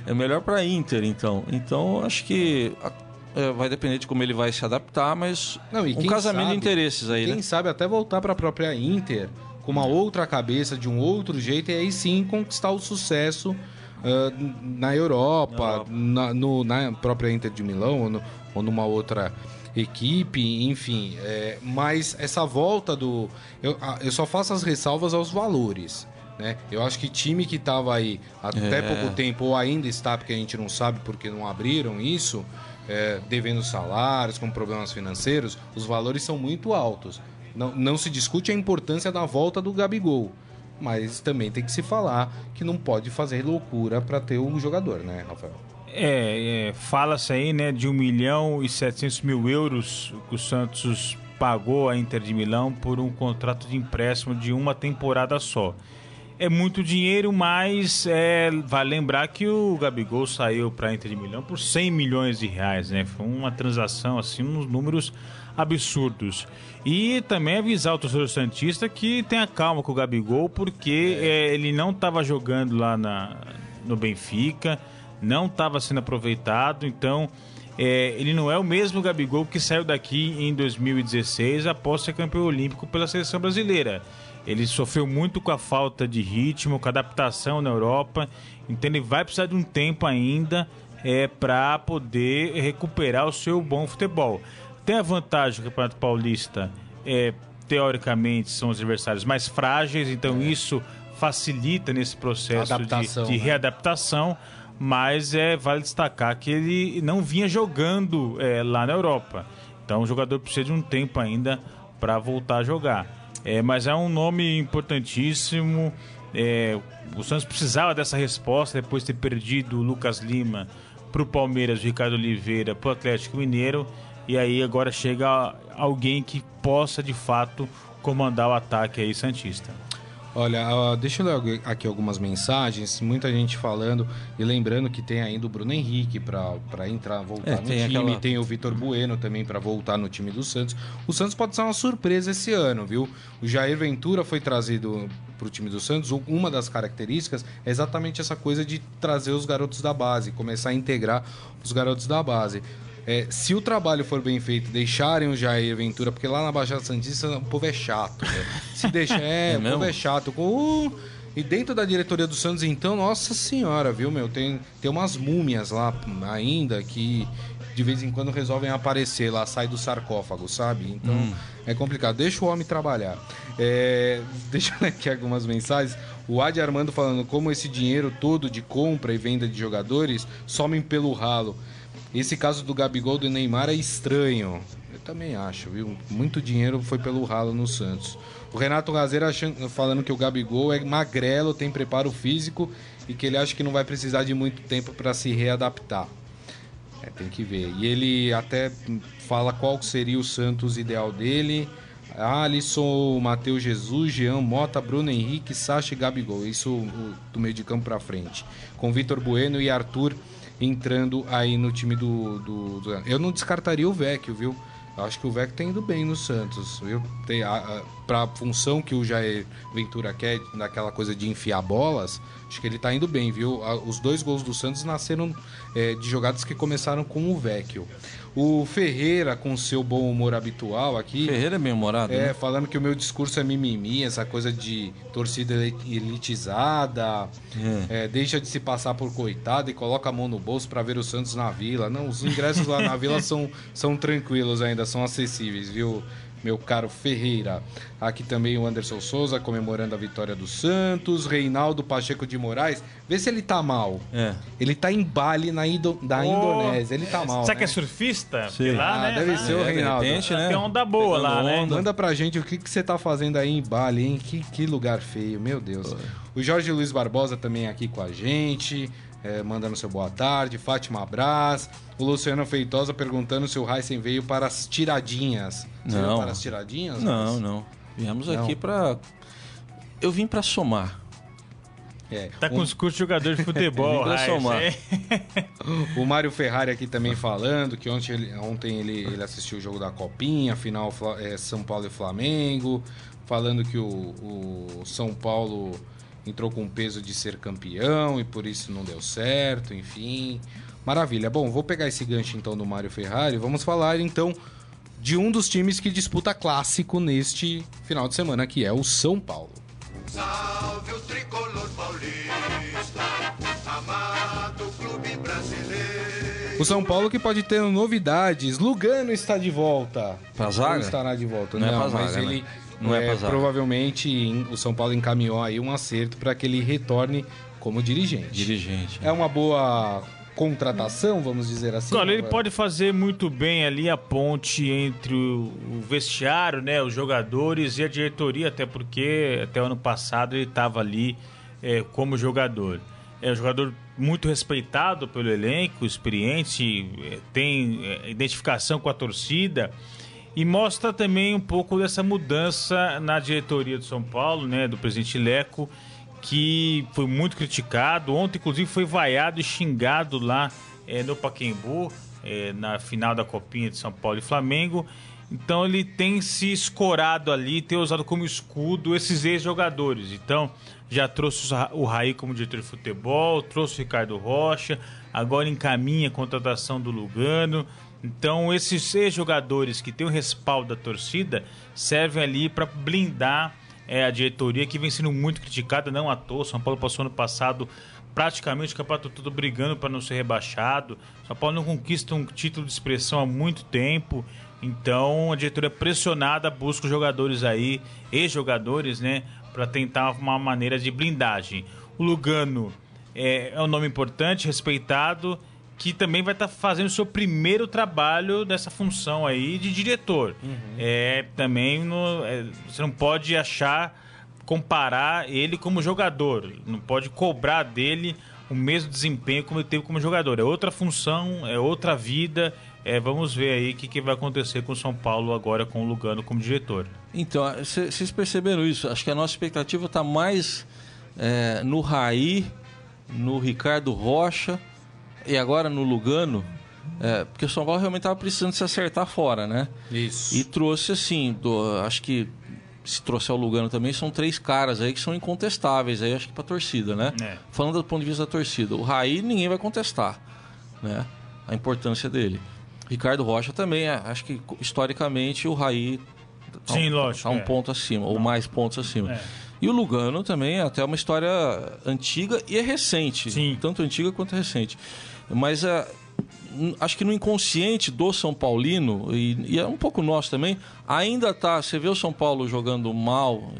[SPEAKER 4] É, melhor para Inter, então. Então, acho que a- é, vai depender de como ele vai se adaptar, mas
[SPEAKER 2] Não, e
[SPEAKER 4] um casamento
[SPEAKER 2] sabe-
[SPEAKER 4] de interesses aí,
[SPEAKER 2] Quem
[SPEAKER 4] né?
[SPEAKER 2] sabe até voltar para a própria Inter com uma outra cabeça, de um outro jeito, e aí sim conquistar o sucesso ah, na Europa,
[SPEAKER 4] Na Europa.
[SPEAKER 2] Na, no- na própria Inter de Milão ou, no- ou numa outra equipe, enfim. é, mas essa volta do. Eu, eu só faço as ressalvas aos valores. Né? Eu acho que time que estava aí até
[SPEAKER 4] É.
[SPEAKER 2] pouco tempo, ou ainda está, porque a gente não sabe porque não abriram isso, é, devendo salários, com problemas financeiros, os valores são muito altos. Não, não se discute a importância da volta do Gabigol. mas também tem que se falar que não pode fazer loucura para ter um jogador, né, Rafael?
[SPEAKER 3] É, é fala-se aí, né, de 1 milhão e 700 mil euros que o Santos pagou a Inter de Milão por um contrato de empréstimo de uma temporada só. É muito dinheiro, mas é, vale lembrar que o Gabigol saiu para a Inter de Milão por 100 milhões de reais, né? Foi uma transação assim, uns números absurdos. E também avisar o torcedor Santista que tenha calma com o Gabigol, porque é. É, ele não estava jogando lá na, no Benfica, não estava sendo aproveitado, então é, ele não é o mesmo Gabigol que saiu daqui em 2016 após ser campeão olímpico pela seleção brasileira. Ele sofreu muito com a falta de ritmo, com a adaptação na Europa, então ele vai precisar de um tempo ainda é, para poder recuperar o seu bom futebol. Tem a vantagem do Campeonato Paulista, é, teoricamente, são os adversários mais frágeis, então é. isso facilita nesse processo de, de né? Mas é, vale destacar que ele não vinha jogando é, lá na Europa. Então o jogador precisa de um tempo ainda para voltar a jogar. É, mas é um nome importantíssimo. É, o Santos precisava dessa resposta depois de ter perdido o Lucas Lima para o Palmeiras, o Ricardo Oliveira para o Atlético Mineiro. E aí agora chega alguém que possa de fato comandar o ataque aí Santista.
[SPEAKER 2] Olha, deixa eu ler aqui algumas mensagens, muita gente falando e lembrando que tem ainda o Bruno Henrique para entrar, voltar é, no time, aquela... tem o Vitor Bueno também para voltar no time do Santos. O Santos pode ser uma surpresa esse ano, viu? O Jair Ventura foi trazido para o time do Santos. Uma das características é exatamente essa coisa de trazer os garotos da base, começar a integrar os garotos da base. É, se o trabalho for bem feito, deixarem o Jair Ventura, porque lá na Baixada Santista o povo é chato. Né? Se deixar, é, é o povo é chato. Uh, e dentro da diretoria do Santos, então, nossa senhora, viu, meu? Tem, tem umas múmias lá ainda que de vez em quando resolvem aparecer lá, sai do sarcófago, sabe? Então hum. é complicado. Deixa o homem trabalhar. É, deixa eu ler aqui algumas mensagens. O Adi Armando falando como esse dinheiro todo de compra e venda de jogadores somem pelo ralo. Esse caso do Gabigol do Neymar é estranho. Eu também acho, viu? Muito dinheiro foi pelo ralo no Santos. O Renato Gazeira falando que o Gabigol é magrelo, tem preparo físico e que ele acha que não vai precisar de muito tempo para se readaptar. É, tem que ver. E ele até fala qual seria o Santos ideal dele. Alisson, Matheus Jesus, Jean Mota, Bruno Henrique, Sacha e Gabigol. Isso do meio de campo para frente. Com Vitor Bueno e Arthur entrando aí no time do, do, do... Eu não descartaria o Vecchio, viu? Eu acho que o Vecchio tem indo bem no Santos, viu? Tem a, a, pra função que o Jair Ventura quer, naquela coisa de enfiar bolas, acho que ele tá indo bem, viu? Os dois gols do Santos nasceram é, de jogadas que começaram com o Vecchio. O Ferreira, com seu bom humor habitual aqui.
[SPEAKER 4] Ferreira é bem humorado.
[SPEAKER 2] É,
[SPEAKER 4] né?
[SPEAKER 2] falando que o meu discurso é mimimi, essa coisa de torcida elitizada, é. É, deixa de se passar por coitado e coloca a mão no bolso para ver o Santos na vila. Não, os ingressos lá na vila são, são tranquilos ainda, são acessíveis, viu? Meu caro Ferreira. Aqui também o Anderson Souza comemorando a vitória do Santos. Reinaldo Pacheco de Moraes. Vê se ele tá mal. É. Ele tá em Bali, na Indo, da oh, Indonésia. Ele tá mal.
[SPEAKER 3] Será
[SPEAKER 2] né?
[SPEAKER 3] que é surfista? Sim. Lá,
[SPEAKER 2] ah,
[SPEAKER 3] né?
[SPEAKER 2] Deve ser é, o Reinaldo. Repente,
[SPEAKER 3] né? Tem onda boa lá, né?
[SPEAKER 2] Manda pra gente o que, que você tá fazendo aí em Bali, hein? Que, que lugar feio, meu Deus. O Jorge Luiz Barbosa também aqui com a gente é, mandando seu boa tarde. Fátima Brás. O Luciano Feitosa perguntando se o Heisen veio para as tiradinhas.
[SPEAKER 4] Você não.
[SPEAKER 2] para as tiradinhas?
[SPEAKER 4] Não, mas... não. Viemos não. aqui para. Eu vim para somar.
[SPEAKER 3] É, tá com os cursos de jogador de futebol, somar.
[SPEAKER 2] O Mário Ferrari aqui também falando que ontem ele, ontem ele, ele assistiu o jogo da Copinha, final é, São Paulo e Flamengo, falando que o, o São Paulo entrou com peso de ser campeão e por isso não deu certo, enfim. Maravilha. Bom, vou pegar esse gancho então do Mário Ferrari. Vamos falar então de um dos times que disputa clássico neste final de semana, que é o São Paulo. Salve o tricolor paulista, amado clube brasileiro. O São Paulo que pode ter novidades. Lugano está de volta.
[SPEAKER 4] Pra zaga?
[SPEAKER 2] Não estará de volta,
[SPEAKER 4] não,
[SPEAKER 2] é não
[SPEAKER 4] é
[SPEAKER 2] mas
[SPEAKER 4] zaga,
[SPEAKER 2] ele
[SPEAKER 4] né? Não
[SPEAKER 2] é,
[SPEAKER 4] é
[SPEAKER 2] provavelmente o São Paulo encaminhou aí um acerto para que ele retorne como dirigente.
[SPEAKER 4] Dirigente.
[SPEAKER 2] É uma boa contratação, vamos dizer assim?
[SPEAKER 3] Olha, ele pode fazer muito bem ali a ponte entre o vestiário, né, os jogadores e a diretoria, até porque até o ano passado ele estava ali é, como jogador. É um jogador muito respeitado pelo elenco, experiente, é, tem é, identificação com a torcida e mostra também um pouco dessa mudança na diretoria do São Paulo, né, do presidente Leco, que foi muito criticado. Ontem, inclusive, foi vaiado e xingado lá é, no Paquembu, é, na final da Copinha de São Paulo e Flamengo. Então ele tem se escorado ali, tem usado como escudo esses ex-jogadores. Então já trouxe o Raí como diretor de futebol, trouxe o Ricardo Rocha, agora encaminha a contratação do Lugano. Então esses ex-jogadores que têm o respaldo da torcida servem ali para blindar é, a diretoria que vem sendo muito criticada, não à toa. São Paulo passou ano passado praticamente o campeonato todo brigando para não ser rebaixado. São Paulo não conquista um título de expressão há muito tempo. Então a diretoria pressionada busca os jogadores aí, ex-jogadores, né, para tentar uma maneira de blindagem. O Lugano é, é um nome importante, respeitado, que também vai estar tá fazendo o seu primeiro trabalho dessa função aí de diretor. Uhum. É também no, é, você não pode achar comparar ele como jogador, não pode cobrar dele o mesmo desempenho como ele teve como jogador. É outra função, é outra vida, é, vamos ver aí o que, que, vai acontecer com o São Paulo agora com o Lugano como diretor.
[SPEAKER 4] Então, vocês perceberam isso? Acho que a nossa expectativa está mais é, no Raí, no Ricardo Rocha e agora no Lugano. É, porque o São Paulo realmente estava precisando se acertar fora, né?
[SPEAKER 2] Isso.
[SPEAKER 4] E trouxe assim, do, acho que se trouxer o Lugano também, são três caras aí que são incontestáveis aí, acho que pra torcida, né? É. Falando do ponto de vista da torcida. O Raí ninguém vai contestar, né? A importância dele. Ricardo Rocha também, é, acho que historicamente o Raí
[SPEAKER 3] tá Sim, um, lógico,
[SPEAKER 4] tá um é. ponto acima, ou mais pontos acima. É. E o Lugano também é até uma história antiga e é recente. Sim. Tanto antiga quanto recente. Mas é, acho que no inconsciente do São Paulino, e, e, é um pouco nosso também, ainda tá. Você vê o São Paulo jogando mal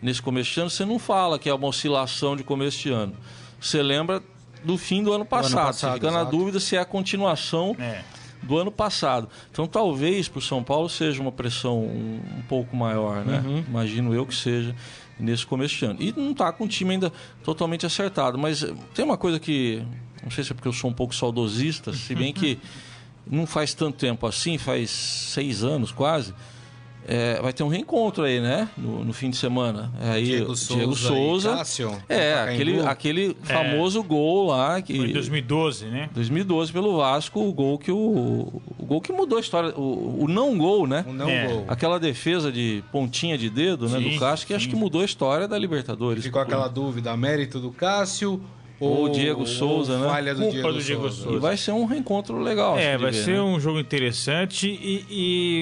[SPEAKER 4] nesse começo de ano, você não fala que é uma oscilação de começo de ano. Você lembra do fim do ano passado. Do ano passado você fica exato. na dúvida se é a continuação. É do ano passado. Então talvez para o São Paulo seja uma pressão um, um pouco maior, né? Uhum. Imagino eu que seja nesse começo de ano. E não está com o time ainda totalmente acertado. Mas eh, tem uma coisa que. Não sei se é porque eu sou um pouco saudosista, se bem que não faz tanto tempo assim, faz seis anos quase é, vai ter um reencontro aí, né? No, no fim de semana. Aí,
[SPEAKER 2] Diego Souza. Diego
[SPEAKER 4] Souza Cássio, é, aquele, aquele é. famoso é. gol lá. Que,
[SPEAKER 3] Foi em 2012, né?
[SPEAKER 4] 2012 pelo Vasco, o gol que o. O gol que mudou a história. O, o não gol, né?
[SPEAKER 2] O não é. gol.
[SPEAKER 4] Aquela defesa de pontinha de dedo, sim, né? Do Cássio, que sim. acho que mudou a história da Libertadores.
[SPEAKER 2] Ficou aquela dúvida: mérito do Cássio
[SPEAKER 4] ou o Diego Souza, né?
[SPEAKER 2] Falha do Diego, do Diego Souza.
[SPEAKER 4] E vai ser um reencontro legal.
[SPEAKER 3] É, vai
[SPEAKER 4] ver,
[SPEAKER 3] ser né? um jogo interessante e,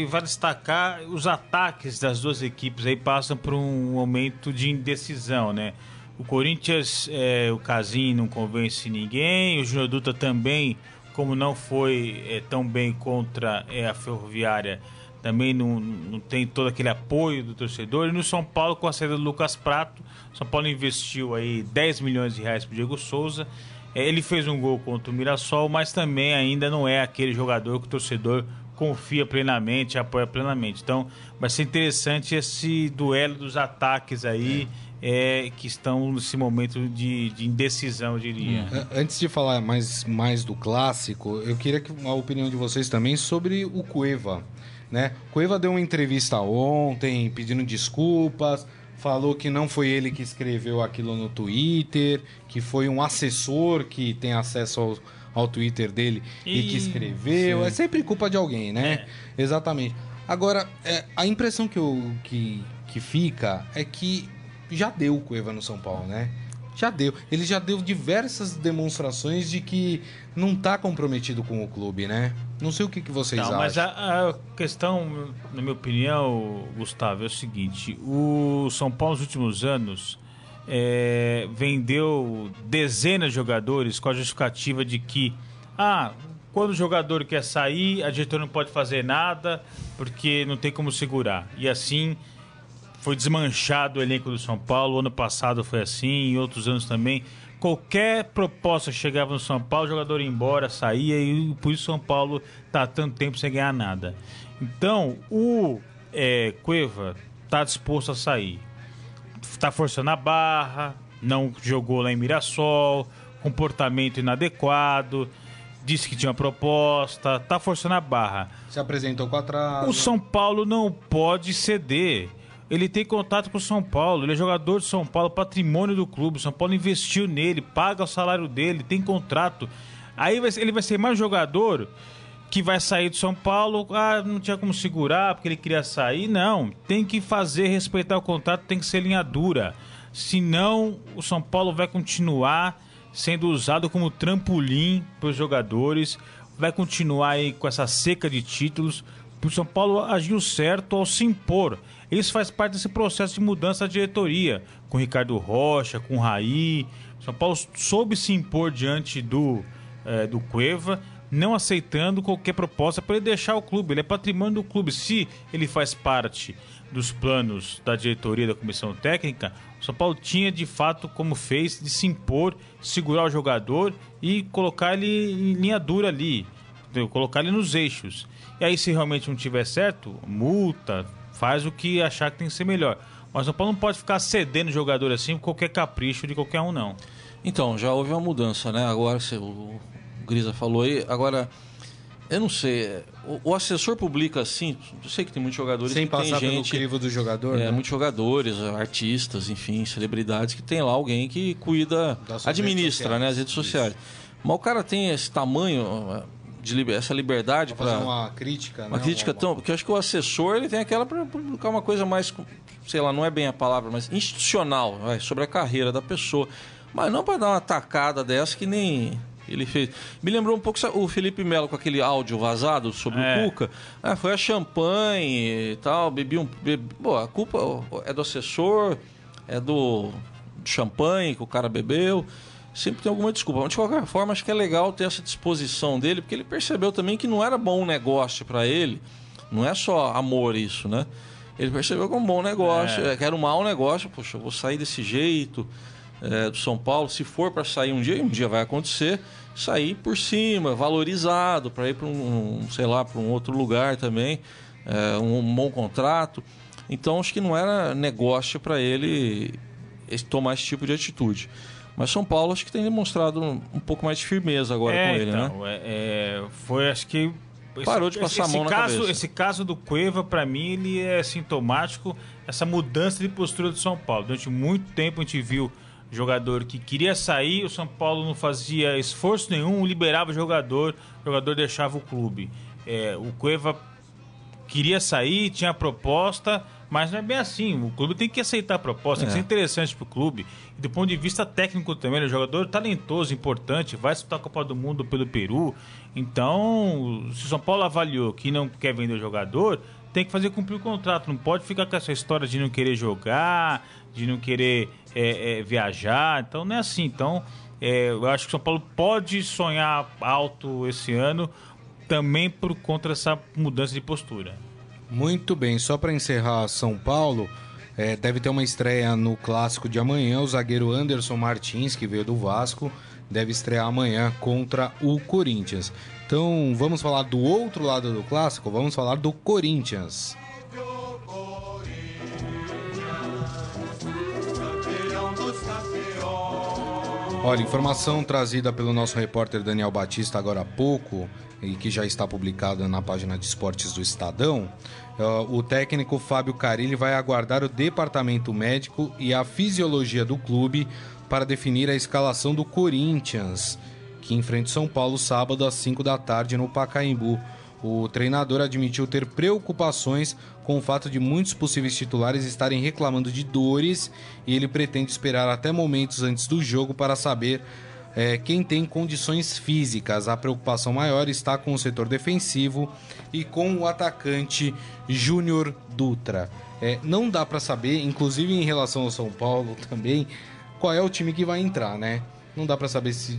[SPEAKER 3] e vai destacar os ataques das duas equipes aí passam por um momento de indecisão, né? O Corinthians, é, o Casim não convence ninguém, o Júnior Dutra também, como não foi é, tão bem contra é, a Ferroviária, também não, não tem todo aquele apoio do torcedor. E no São Paulo, com a saída do Lucas Prato, São Paulo investiu aí 10 milhões de reais para Diego Souza. É, ele fez um gol contra o Mirassol, mas também ainda não é aquele jogador que o torcedor confia plenamente, apoia plenamente. Então, vai ser interessante esse duelo dos ataques aí. É, que estão nesse momento de, de, indecisão, eu diria.
[SPEAKER 2] Antes de falar mais, mais do clássico, eu queria a opinião de vocês também sobre o Cueva. Né? Cueva deu uma entrevista ontem pedindo desculpas, falou que não foi ele que escreveu aquilo no Twitter, que foi um assessor que tem acesso ao, ao Twitter dele e, e que escreveu. Sim. É sempre culpa de alguém, né? É. Exatamente. Agora, é, a impressão que, eu, que, que fica é que já deu o Cueva no São Paulo, né? Já deu. Ele já deu diversas demonstrações de que não está comprometido com o clube, né? Não sei o que, que vocês não, acham.
[SPEAKER 3] Mas a, a, questão, na minha opinião, Gustavo, é o seguinte: o São Paulo nos últimos anos é, vendeu dezenas de jogadores com a justificativa de que, ah, quando o jogador quer sair, a diretora não pode fazer nada porque não tem como segurar. E assim foi desmanchado o elenco do São Paulo. O ano passado foi assim, em outros anos também. Qualquer proposta chegava no São Paulo, o jogador ia embora, saía e por isso o São Paulo tá tanto tempo sem ganhar nada. Então, o é, Cueva tá disposto a sair. Tá forçando a barra, não jogou lá em Mirassol, comportamento inadequado, disse que tinha proposta, tá forçando a barra.
[SPEAKER 2] Se apresentou com atraso.
[SPEAKER 3] O São Paulo não pode ceder. Ele tem contato com o São Paulo, ele é jogador de São Paulo, patrimônio do clube. O São Paulo investiu nele, paga o salário dele, tem contrato. Aí ele vai ser mais jogador que vai sair do São Paulo. Ah, não tinha como segurar porque ele queria sair. Não, tem que fazer, respeitar o contrato, tem que ser linha dura. Senão, o São Paulo vai continuar sendo usado como trampolim para os jogadores, vai continuar aí com essa seca de títulos. O São Paulo agiu certo ao se impor. Isso faz parte desse processo de mudança da diretoria, com Ricardo Rocha, com Raí. São Paulo soube se impor diante do, é, do Cueva, não aceitando qualquer proposta para ele deixar o clube. Ele é patrimônio do clube. Se ele faz parte dos planos da diretoria da comissão técnica, o São Paulo tinha de fato, como fez, de se impor, segurar o jogador e colocar ele em linha dura ali, colocar ele nos eixos. E aí, se realmente não tiver certo, multa, faz o que achar que tem que ser melhor. Mas o São Paulo não pode ficar cedendo jogador assim por qualquer capricho de qualquer um, não.
[SPEAKER 4] Então, já houve uma mudança, né? Agora, o Grisa falou aí, agora, eu não sei, o, o assessor publica assim, eu sei que tem muitos jogadores
[SPEAKER 2] Sem
[SPEAKER 4] que
[SPEAKER 2] passar
[SPEAKER 4] tem
[SPEAKER 2] pelo
[SPEAKER 4] gente,
[SPEAKER 2] crivo do jogador,
[SPEAKER 4] é,
[SPEAKER 2] né?
[SPEAKER 4] muitos jogadores, artistas, enfim, celebridades que tem lá alguém que cuida, administra,
[SPEAKER 2] redes
[SPEAKER 4] né, as redes sociais. Mas o cara tem esse tamanho de liber- essa liberdade para
[SPEAKER 2] uma crítica,
[SPEAKER 4] uma
[SPEAKER 2] né?
[SPEAKER 4] crítica tão. Porque eu acho que o assessor ele tem aquela para publicar uma coisa mais, sei lá, não é bem a palavra, mas institucional, vai, sobre a carreira da pessoa. Mas não para dar uma tacada dessa que nem ele fez. Me lembrou um pouco sabe, o Felipe Melo com aquele áudio vazado sobre
[SPEAKER 3] É.
[SPEAKER 4] o Cuca. Ah, foi a champanhe e tal, bebi um. Bebi... Pô, a culpa é do assessor, é do champanhe que o cara bebeu. Sempre tem alguma desculpa. Mas de qualquer forma, acho que é legal ter essa disposição dele, porque ele percebeu também que não era bom negócio para ele. Não é só amor isso, né? Ele percebeu que é um bom negócio, é. que era um mau negócio. Poxa, eu vou sair desse jeito é, do São Paulo. Se for para sair um dia, um dia vai acontecer, sair por cima, valorizado, para ir para um, sei lá, para um outro lugar também, é, um, bom contrato. Então acho que não era negócio para ele tomar esse tipo de atitude. Mas São Paulo acho que tem demonstrado um, um pouco mais de firmeza agora
[SPEAKER 3] é,
[SPEAKER 4] com ele, né?
[SPEAKER 3] então, é, é, foi, acho que.
[SPEAKER 4] Parou de passar a mão na
[SPEAKER 3] caso,
[SPEAKER 4] cabeça.
[SPEAKER 3] Esse caso do Cueva, para mim, ele é sintomático essa mudança de postura do São Paulo. Durante muito tempo a gente viu jogador que queria sair, o São Paulo não fazia esforço nenhum, liberava o jogador, o jogador deixava o clube. É, o Cueva queria sair, tinha proposta, mas não é bem assim. O clube tem que aceitar a proposta, tem que
[SPEAKER 4] É.
[SPEAKER 3] ser interessante pro clube. E do ponto de vista técnico também, ele é jogador talentoso, importante, vai disputar a Copa do Mundo pelo Peru. Então, se o São Paulo avaliou que não quer vender o jogador, tem que fazer cumprir o contrato. Não pode ficar com essa história de não querer jogar, de não querer é, é, viajar. Então, não é assim. Então, é, eu acho que o São Paulo pode sonhar alto esse ano, também por conta dessa mudança de postura.
[SPEAKER 2] Muito bem, só para encerrar São Paulo, é, deve ter uma estreia no clássico de amanhã. O zagueiro Anderson Martins, que veio do Vasco, deve estrear amanhã contra o Corinthians. Então vamos falar do outro lado do clássico, vamos falar do Corinthians. Olha, informação trazida pelo nosso repórter Daniel Batista agora há pouco e que já está publicada na página de esportes do Estadão. eh, O técnico Fábio Carilli vai aguardar o departamento médico e a fisiologia do clube para definir a escalação do Corinthians, que enfrenta o São Paulo sábado às 5 da tarde no Pacaembu. O treinador admitiu ter preocupações com o fato de muitos possíveis titulares estarem reclamando de dores e ele pretende esperar até momentos antes do jogo para saber eh, quem tem condições físicas. A preocupação maior está com o setor defensivo e com o atacante Júnior Dutra. Eh, não dá para saber, inclusive em relação ao São Paulo também, qual é o time que vai entrar, né? Não dá para saber se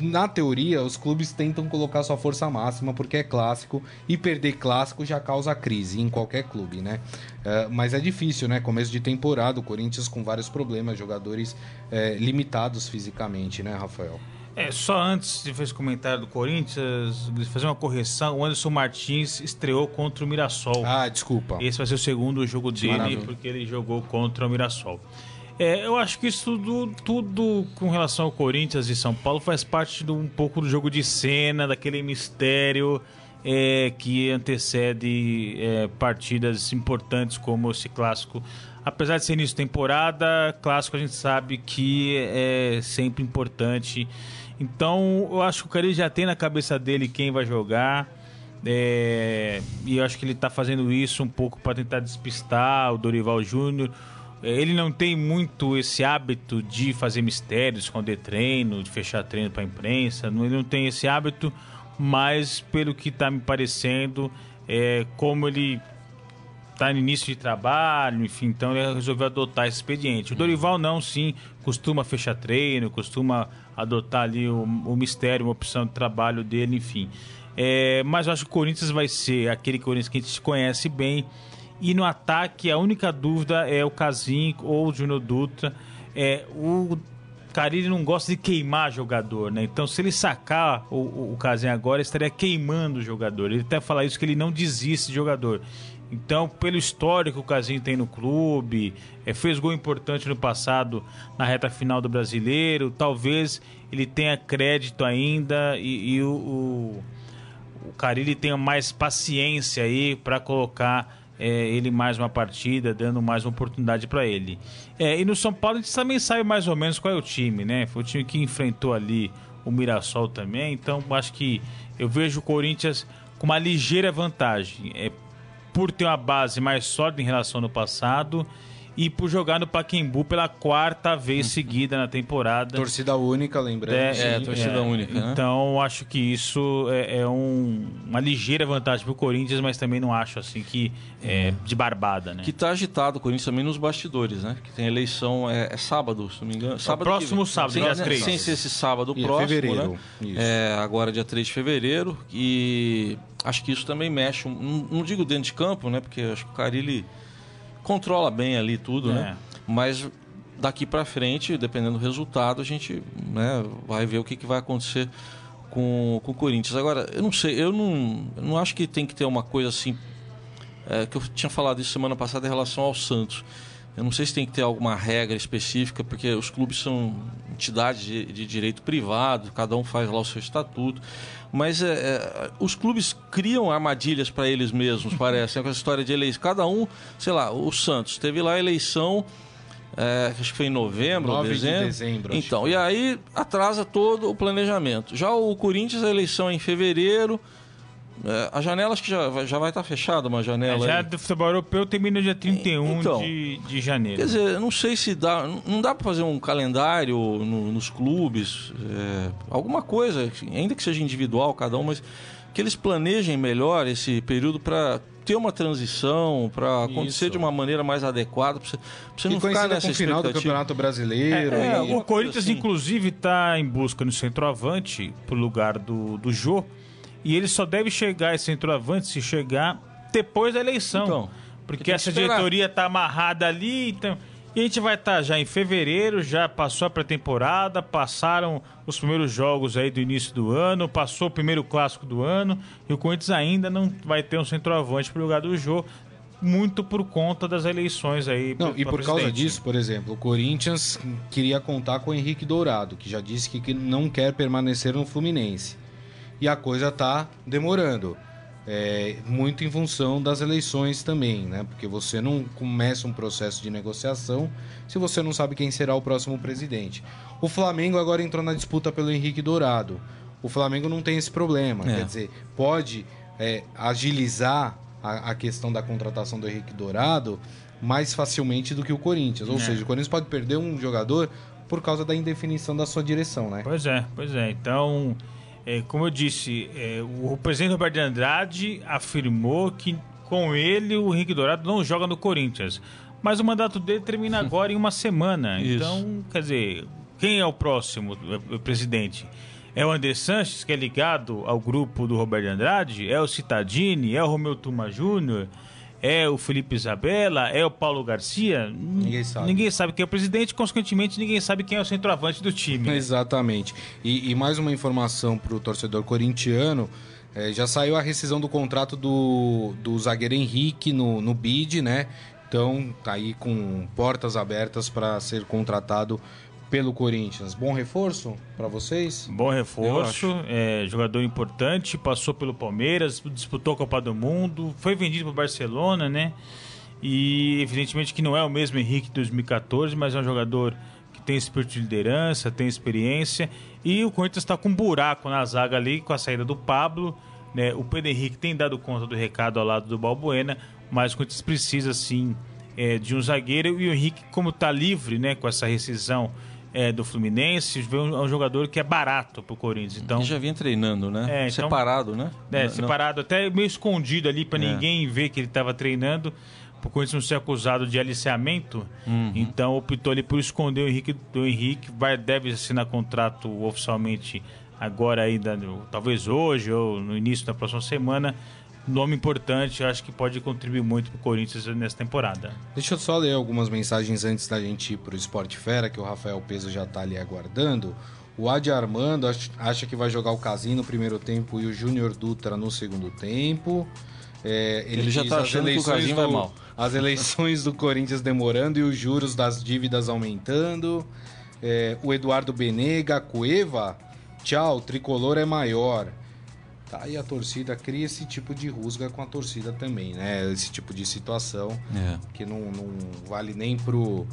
[SPEAKER 2] na teoria, os clubes tentam colocar sua força máxima porque é clássico e perder clássico já causa crise em qualquer clube, né? Uh, mas é difícil, né? Começo de temporada, o Corinthians com vários problemas, jogadores uh, limitados fisicamente, né, Rafael?
[SPEAKER 3] É, só antes de fazer esse comentário do Corinthians, fazer uma correção, o Anderson Martins estreou contra o Mirassol.
[SPEAKER 2] Ah, desculpa.
[SPEAKER 3] Esse vai ser o segundo jogo dele, Maravilha. porque ele jogou contra o Mirassol. É, eu acho que isso tudo, tudo com relação ao Corinthians e São Paulo faz parte de um pouco do jogo de cena, daquele mistério é, que antecede é, partidas importantes como esse clássico. Apesar de ser início de temporada, clássico a gente sabe que é sempre importante então, eu acho que o Cari já tem na cabeça dele quem vai jogar. É, e eu acho que ele está fazendo isso um pouco para tentar despistar o Dorival Júnior. É, ele não tem muito esse hábito de fazer mistérios, esconder treino, de fechar treino para a imprensa. Ele não tem esse hábito, mas pelo que está me parecendo, é, como ele está no início de trabalho, enfim, então ele resolveu adotar esse expediente. O Dorival não, sim, costuma fechar treino, costuma adotar ali o, o mistério, uma opção de trabalho dele, enfim. É, mas eu acho que o Corinthians vai ser aquele Corinthians que a gente conhece bem. E no ataque, a única dúvida é o Casim ou o Júnior Dutra. É, o Carilli não gosta de queimar jogador, né? Então, se ele sacar o, o, Casim agora, estaria queimando o jogador. Ele até fala isso que ele não desiste de jogador. Então, pelo histórico que o Casinho tem no clube, é, fez gol importante no passado na reta final do brasileiro, talvez ele tenha crédito ainda e, e o, o, o Carilli tenha mais paciência aí para colocar é, ele mais uma partida, dando mais uma oportunidade para ele. É, e no São Paulo a gente também sabe mais ou menos qual é o time, né? Foi o time que enfrentou ali o Mirassol também, então acho que eu vejo o Corinthians com uma ligeira vantagem. É, por ter uma base mais sólida em relação ao passado e por jogar no Paquembu pela quarta vez uhum. seguida na temporada.
[SPEAKER 2] Torcida única, lembrando.
[SPEAKER 3] É, é torcida é, única. Né? Então, acho que isso é, é um, uma ligeira vantagem para o Corinthians, mas também não acho assim que é, de barbada, né?
[SPEAKER 4] Que está agitado o Corinthians também nos bastidores, né? Que tem eleição, é, é sábado, se não me engano. É sábado
[SPEAKER 3] próximo que... sábado, dia 3.
[SPEAKER 4] Sem ser esse sábado e próximo, fevereiro. né? É, agora dia 3 de fevereiro. E acho que isso também mexe, não, não digo dentro de campo, né? Porque acho que o Carilli controla bem ali tudo, né? é. né? Mas daqui para frente, dependendo do resultado, a gente né, vai ver o que, que vai acontecer com, com o Corinthians. Agora, eu não sei, eu não, eu não acho que tem que ter uma coisa assim. É, que eu tinha falado isso semana passada em relação ao Santos. Eu não sei se tem que ter alguma regra específica, porque os clubes são entidades de, de direito privado, cada um faz lá o seu estatuto. Mas é, é, os clubes criam armadilhas para eles mesmos, parece. Com essa história de eleição. Cada um, sei lá, o Santos teve lá a eleição. É, acho que foi em novembro, 9 dezembro. De dezembro então, e aí atrasa todo o planejamento. Já o Corinthians, a eleição é em fevereiro. É, a janela acho que já, já vai estar fechada uma janela.
[SPEAKER 3] É, já do futebol europeu termina dia 31 então, de, de janeiro.
[SPEAKER 4] Quer dizer, não sei se dá. Não dá para fazer um calendário no, nos clubes, é, alguma coisa, ainda que seja individual, cada um, mas que eles planejem melhor esse período para ter uma transição, para acontecer Isso. de uma maneira mais adequada, para você,
[SPEAKER 2] você não ficar nessa com o final do Campeonato Brasileiro. É,
[SPEAKER 3] é, o Corinthians, assim. inclusive, está em busca no centroavante, pro lugar do, do Jô. E ele só deve chegar esse centroavante se chegar depois da eleição. Então, porque essa diretoria está amarrada ali. Então, e a gente vai estar tá já em fevereiro, já passou a pré-temporada, passaram os primeiros jogos aí do início do ano, passou o primeiro clássico do ano, e o Corinthians ainda não vai ter um centroavante para o lugar do jogo, muito por conta das eleições aí.
[SPEAKER 2] Não, e por presidente. causa disso, por exemplo, o Corinthians queria contar com o Henrique Dourado, que já disse que não quer permanecer no Fluminense e a coisa está demorando. É, muito em função das eleições também, né? Porque você não começa um processo de negociação se você não sabe quem será o próximo presidente. O Flamengo agora entrou na disputa pelo Henrique Dourado. O Flamengo não tem esse problema, é. quer dizer, pode é, agilizar a, a, questão da contratação do Henrique Dourado mais facilmente do que o Corinthians. Ou é. seja, o Corinthians pode perder um jogador por causa da indefinição da sua direção, né?
[SPEAKER 3] Pois é, pois é. Então é, como eu disse, é, o presidente Roberto de Andrade afirmou que com ele o Henrique Dourado não joga no Corinthians. Mas o mandato dele termina agora em uma semana. Isso. Então, quer dizer, quem é o próximo o presidente? É o André Sanches, que é ligado ao grupo do Roberto Andrade? É o Citadini? É o Romeu Tuma Júnior? É o Felipe Isabella? É o Paulo Garcia?
[SPEAKER 2] Ninguém sabe.
[SPEAKER 3] Ninguém sabe quem é o presidente, consequentemente, ninguém sabe quem é o centroavante do time. né?
[SPEAKER 2] Exatamente. E, e mais uma informação para o torcedor corintiano. é, já saiu a rescisão do contrato do, do zagueiro Henrique no, no BID, né? Então tá aí com portas abertas para ser contratado pelo Corinthians. Bom reforço para vocês?
[SPEAKER 3] Bom reforço, é, jogador importante, passou pelo Palmeiras, disputou a Copa do Mundo, foi vendido para o Barcelona, né? E evidentemente que não é o mesmo Henrique de 2014, mas é um jogador que tem espírito de liderança, tem experiência. E o Corinthians está com um buraco na zaga ali, com a saída do Pablo. Né? O Pedro Henrique tem dado conta do recado ao lado do Balbuena, mas o Corinthians precisa sim é, de um zagueiro. E o Henrique, como está livre né, com essa rescisão é, do Fluminense, um, é um jogador que é barato pro Corinthians. Então,
[SPEAKER 4] Que já vinha treinando, né?
[SPEAKER 3] É, então-
[SPEAKER 4] Separado, né?
[SPEAKER 3] é,
[SPEAKER 4] Não-
[SPEAKER 3] separado, até meio escondido ali para
[SPEAKER 4] É.
[SPEAKER 3] ninguém ver que ele estava treinando, pro Corinthians não ser acusado de aliciamento.
[SPEAKER 4] Uhum.
[SPEAKER 3] Então optou ali por esconder o Henrique do Henrique, vai deve assinar contrato oficialmente agora ainda, talvez hoje ou no início da próxima semana. Nome importante, acho que pode contribuir muito pro Corinthians nessa temporada.
[SPEAKER 2] Deixa eu só ler algumas mensagens antes da gente ir pro Esporte Fera, que o Rafael Peso já tá ali aguardando. O Adi Armando ach- acha que vai jogar o Casim no primeiro tempo e o Júnior Dutra no segundo tempo. É,
[SPEAKER 4] Ele já
[SPEAKER 2] diz
[SPEAKER 4] tá
[SPEAKER 2] as
[SPEAKER 4] achando que o
[SPEAKER 2] eleições
[SPEAKER 4] Casim vai
[SPEAKER 2] do-
[SPEAKER 4] mal.
[SPEAKER 2] As eleições do Corinthians demorando e os juros das dívidas aumentando. É, o Eduardo Benega, Cueva, tchau, tricolor é maior. Tá aí a torcida cria esse tipo de rusga com a torcida também, né? Esse tipo de situação
[SPEAKER 4] É.
[SPEAKER 2] que não, não vale nem pro,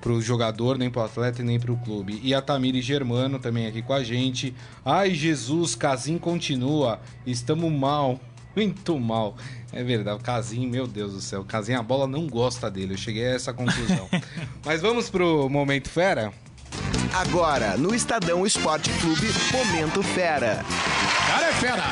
[SPEAKER 2] pro jogador, nem pro atleta e nem pro clube. E a Tamiri Germano também aqui com a gente. Ai, Jesus, Casim continua. Estamos mal. Muito mal. É verdade, o Casim, meu Deus do céu. O Casim, a bola não gosta dele. Eu cheguei a essa conclusão. Mas vamos pro Momento Fera?
[SPEAKER 1] Agora, no Estadão Esporte Clube, Momento Fera.
[SPEAKER 5] Cara é fera!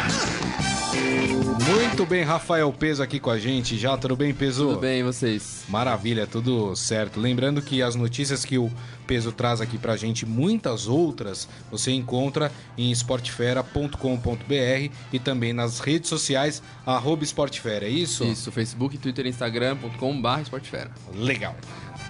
[SPEAKER 2] Muito bem, Rafael Peso aqui com a gente. Já, tudo bem, Peso?
[SPEAKER 6] Tudo bem, e vocês?
[SPEAKER 2] Maravilha, tudo certo. Lembrando que as notícias que o Peso traz aqui pra gente, muitas outras, você encontra em esportefera.com.br e também nas redes sociais, arroba esportefera, é isso?
[SPEAKER 6] Isso, Facebook, Twitter, Instagram.com.br Esportefera.
[SPEAKER 2] Legal.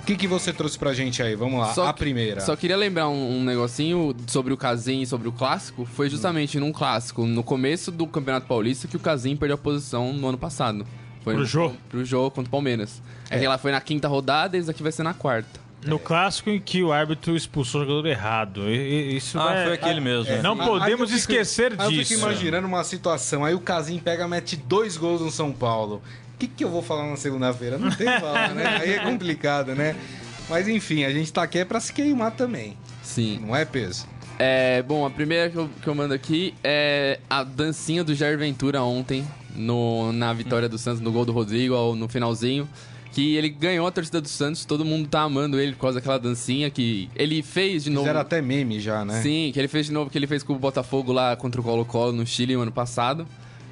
[SPEAKER 2] O que, que você trouxe pra gente aí? Vamos lá, a
[SPEAKER 6] que-
[SPEAKER 2] primeira.
[SPEAKER 6] Só queria lembrar um, um negocinho sobre o Casim e sobre o clássico. Foi justamente num clássico, no começo do Campeonato Paulista, que o Casim perdeu a posição no ano passado. Foi
[SPEAKER 3] Pro Jô?
[SPEAKER 6] Pro jogo contra o Palmeiras. É. que ela foi na quinta rodada e esse aqui vai ser na quarta.
[SPEAKER 3] No clássico em que o árbitro expulsou o jogador errado. E- e- Isso
[SPEAKER 4] Ah,
[SPEAKER 3] é-
[SPEAKER 4] foi aquele mesmo. né?
[SPEAKER 3] Não podemos
[SPEAKER 2] fico-
[SPEAKER 3] esquecer
[SPEAKER 2] aí Eu
[SPEAKER 3] disso.
[SPEAKER 2] fico imaginando uma situação, aí o Casim pega, mete dois gols no São Paulo. O que, que eu vou falar na segunda-feira? Não tem falar, né? Aí é complicado, né? Mas enfim, a gente tá aqui é pra se queimar também,
[SPEAKER 6] Sim.
[SPEAKER 2] não é, Peso?
[SPEAKER 6] É, bom, a primeira que eu, que eu mando aqui é a dancinha do Jair Ventura ontem, no, na vitória do Santos, no gol do Rodrigo, ao- no finalzinho. Que ele ganhou a torcida do Santos, todo mundo tá amando ele por causa daquela dancinha que ele fez de novo.
[SPEAKER 2] Fizeram até meme já, né?
[SPEAKER 6] Sim, que ele fez de novo, que ele fez com o Botafogo lá contra o Colo-Colo no Chile no ano passado.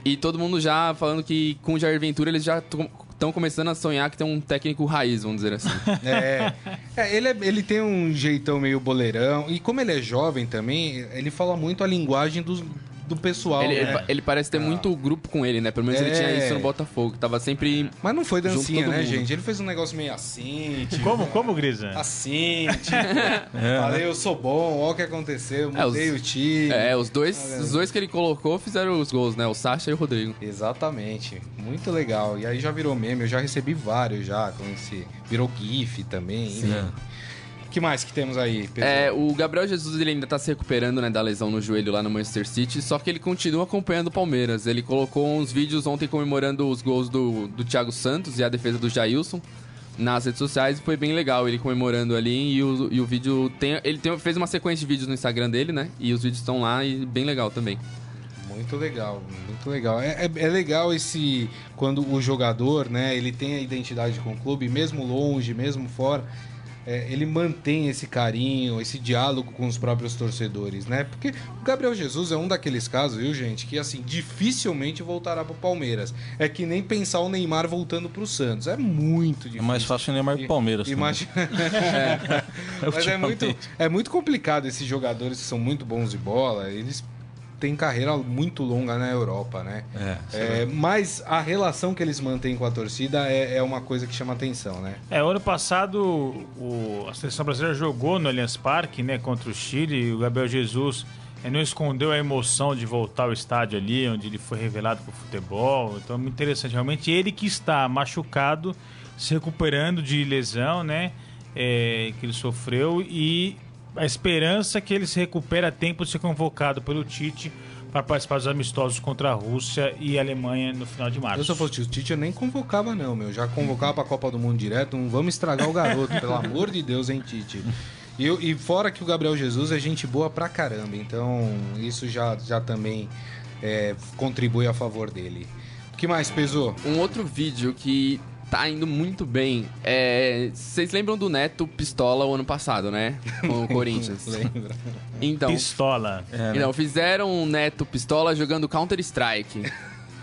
[SPEAKER 6] E todo mundo já falando que com o Jair Ventura eles já estão começando a sonhar que tem um técnico raiz, vamos dizer assim.
[SPEAKER 2] É, É, ele, é- ele tem um jeitão meio boleirão. E como ele é jovem também, ele fala muito a linguagem do, do pessoal,
[SPEAKER 6] ele, ele
[SPEAKER 2] né?
[SPEAKER 6] pa- ele parece ter muito grupo com ele, né? Pelo menos ele
[SPEAKER 2] É.
[SPEAKER 6] tinha isso no Botafogo, tava sempre.
[SPEAKER 2] Mas não foi dancinha, né,
[SPEAKER 6] mundo.
[SPEAKER 2] gente? Ele fez um negócio meio assim, tipo...
[SPEAKER 3] Como, como, Grisa?
[SPEAKER 2] Assim, tipo... Falei, eu sou bom, olha o que aconteceu,
[SPEAKER 6] É,
[SPEAKER 2] mudei
[SPEAKER 6] os-
[SPEAKER 2] o time.
[SPEAKER 6] É, os dois, os dois que ele colocou fizeram os gols, né? O Sacha e o Rodrigo.
[SPEAKER 2] Exatamente, muito legal. E aí já virou meme, eu já recebi vários já, com esse... Virou GIF também, enfim. O que mais que temos aí, Pedro?
[SPEAKER 6] É, o Gabriel Jesus ele ainda tá se recuperando, né, da lesão no joelho lá no Manchester City, só que ele continua acompanhando o Palmeiras. Ele colocou uns vídeos ontem comemorando os gols do, do Thiago Santos e a defesa do Jailson nas redes sociais e foi bem legal ele comemorando ali e o, e o vídeo tem ele tem- fez uma sequência de vídeos no Instagram dele, né? E os vídeos estão lá e bem legal também.
[SPEAKER 2] Muito legal, muito legal. É, é, é legal esse quando o jogador, né, ele tem a identidade com o clube, mesmo longe, mesmo fora, é, ele mantém esse carinho, esse diálogo com os próprios torcedores, né? Porque o Gabriel Jesus é um daqueles casos, viu, gente, que assim dificilmente voltará pro Palmeiras. É que nem pensar o Neymar voltando pro Santos. É muito
[SPEAKER 4] É
[SPEAKER 2] difícil.
[SPEAKER 4] mais fácil o Neymar pro Palmeiras.
[SPEAKER 2] Imagina. Mas é muito, é muito complicado esses jogadores que são muito bons de bola. Eles tem carreira muito longa na Europa, né?
[SPEAKER 4] É,
[SPEAKER 2] É, mas a relação que eles mantêm com a torcida é, é uma coisa que chama atenção, né?
[SPEAKER 3] É, ano passado o- a seleção brasileira jogou no Allianz Parque, né, contra o Chile, e o Gabriel Jesus eh, não escondeu a emoção de voltar ao estádio ali, onde ele foi revelado pro futebol. Então é muito interessante. Realmente ele que está machucado, se recuperando de lesão, né, eh, que ele sofreu e a esperança que ele se recupere a tempo de ser convocado pelo Tite para participar dos amistosos contra a Rússia e a Alemanha no final de março.
[SPEAKER 2] Eu eu fosse o Tite, eu nem convocava, não, meu. Já convocava pra Copa do Mundo direto. Não vamos estragar o garoto, pelo amor de Deus, hein, Tite. E, eu- e fora que o Gabriel Jesus é gente boa pra caramba. Então, isso já, já também é, contribui a favor dele. O que mais pesou?
[SPEAKER 6] Um outro vídeo que tá indo muito bem é. Vocês lembram do Neto Pistola o ano passado, né? Com o Corinthians.
[SPEAKER 2] Lembra?
[SPEAKER 6] Então,
[SPEAKER 3] Pistola.
[SPEAKER 4] É, né?
[SPEAKER 6] então, fizeram um Neto Pistola jogando Counter-Strike.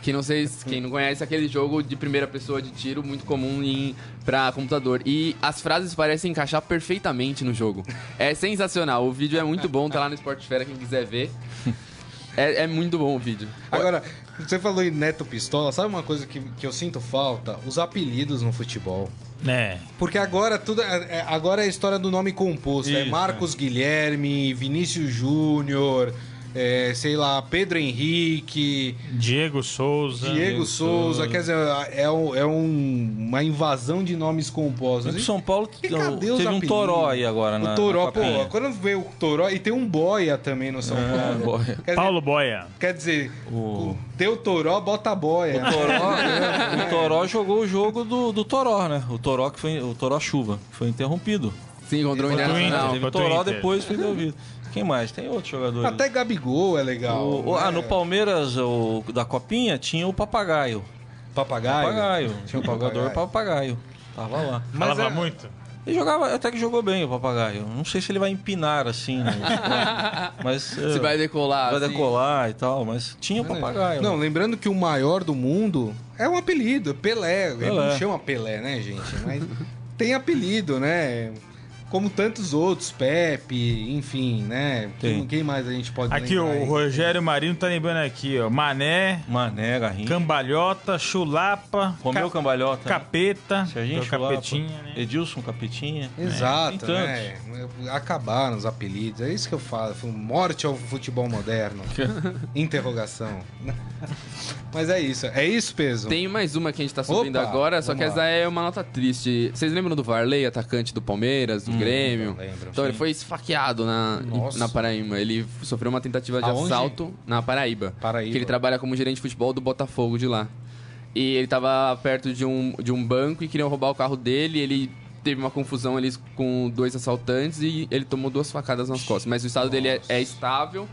[SPEAKER 6] Que não sei se quem não conhece, é aquele jogo de primeira pessoa de tiro muito comum em, pra computador. E as frases parecem encaixar perfeitamente no jogo. É sensacional. O vídeo é muito bom, tá lá no Sportfera, quem quiser ver. É, é muito bom o vídeo.
[SPEAKER 2] Agora, você falou em Neto Pistola, sabe uma coisa que, que eu sinto falta? Os apelidos no futebol.
[SPEAKER 3] É.
[SPEAKER 2] Porque agora tudo é, é- agora é a história do nome composto. é
[SPEAKER 3] Isso,
[SPEAKER 2] Marcos Guilherme, Vinícius Júnior, é, sei lá, Pedro Henrique,
[SPEAKER 3] Diego Souza.
[SPEAKER 2] Diego Souza. Quer dizer, é, um- é um- uma invasão de nomes compostos.
[SPEAKER 4] O São Paulo
[SPEAKER 2] E cadê os
[SPEAKER 4] teve um toró aí agora,
[SPEAKER 2] O
[SPEAKER 4] na,
[SPEAKER 2] Toró,
[SPEAKER 4] na
[SPEAKER 2] pô, quando veio o Toró, e tem um Boia também no São
[SPEAKER 4] É,
[SPEAKER 2] Paulo.
[SPEAKER 4] Boia.
[SPEAKER 2] Quer dizer,
[SPEAKER 3] Paulo Boia.
[SPEAKER 2] Quer dizer,
[SPEAKER 4] O-
[SPEAKER 2] deu Toró, bota Boia.
[SPEAKER 4] O Toró, o Toró jogou o jogo do, do Toró, né? O Toró que foi o Toró chuva, que foi interrompido.
[SPEAKER 6] Sim, contra o
[SPEAKER 3] o
[SPEAKER 6] Internacional.
[SPEAKER 4] O
[SPEAKER 3] o
[SPEAKER 4] Toró depois foi interrompido. Quem mais? Tem outros jogadores.
[SPEAKER 2] Até Gabigol é legal.
[SPEAKER 4] O- ah,
[SPEAKER 2] né?
[SPEAKER 4] no Palmeiras, o, da Copinha, tinha o Papagaio.
[SPEAKER 2] Papagaio.
[SPEAKER 4] Papagaio.
[SPEAKER 2] Tinha o
[SPEAKER 4] jogador
[SPEAKER 2] papagaio.
[SPEAKER 4] Papagaio. Tava lá.
[SPEAKER 3] Falava
[SPEAKER 2] é-
[SPEAKER 3] muito.
[SPEAKER 4] Ele jogava, até que jogou bem o Papagaio. Não sei se ele vai empinar assim, mas
[SPEAKER 6] Se
[SPEAKER 4] é,
[SPEAKER 6] vai decolar.
[SPEAKER 4] vai
[SPEAKER 6] assim.
[SPEAKER 4] decolar e tal, mas tinha o Papagaio.
[SPEAKER 2] Não, lembrando que o maior do mundo é um apelido, Pelé. Ele
[SPEAKER 4] Pelé.
[SPEAKER 2] não chama Pelé, né, gente? Mas tem apelido, né? Como tantos outros, Pepe, enfim, né? Quem, quem mais a gente pode
[SPEAKER 3] Aqui
[SPEAKER 2] lembrar
[SPEAKER 3] o
[SPEAKER 2] aí?
[SPEAKER 3] Rogério Marinho tá lembrando aqui, ó. Mané,
[SPEAKER 4] Mané, Garrincha.
[SPEAKER 3] Cambalhota, Chulapa,
[SPEAKER 4] Romeu
[SPEAKER 3] Ca-
[SPEAKER 4] Cambalhota.
[SPEAKER 3] Capeta,
[SPEAKER 4] Serginho
[SPEAKER 3] do
[SPEAKER 4] Chulapa,
[SPEAKER 3] Capetinha, né?
[SPEAKER 4] Edilson Capetinha.
[SPEAKER 2] Exato,
[SPEAKER 4] tem
[SPEAKER 2] né? Acabaram os apelidos, é isso que eu falo. Morte ao futebol moderno. Interrogação. Mas é isso. É isso, peso?
[SPEAKER 6] Tem mais uma que a gente tá subindo
[SPEAKER 2] Opa,
[SPEAKER 6] agora, só que
[SPEAKER 2] vamos
[SPEAKER 6] essa
[SPEAKER 2] lá.
[SPEAKER 6] é uma nota triste. Vocês lembram do Varley, atacante do Palmeiras, do Grêmio?
[SPEAKER 2] lembro,
[SPEAKER 6] Então ele
[SPEAKER 2] sim.
[SPEAKER 6] foi esfaqueado na,
[SPEAKER 2] Nossa.
[SPEAKER 6] na Paraíba. Ele sofreu uma tentativa de
[SPEAKER 2] Aonde?
[SPEAKER 6] assalto na Paraíba.
[SPEAKER 2] Paraíba.
[SPEAKER 6] Que ele trabalha como gerente de futebol do Botafogo de lá. E ele tava perto de um, de um banco e queriam roubar o carro dele. Ele teve uma confusão ali com dois assaltantes e ele tomou duas facadas nas costas. Mas o estado dele é, é estável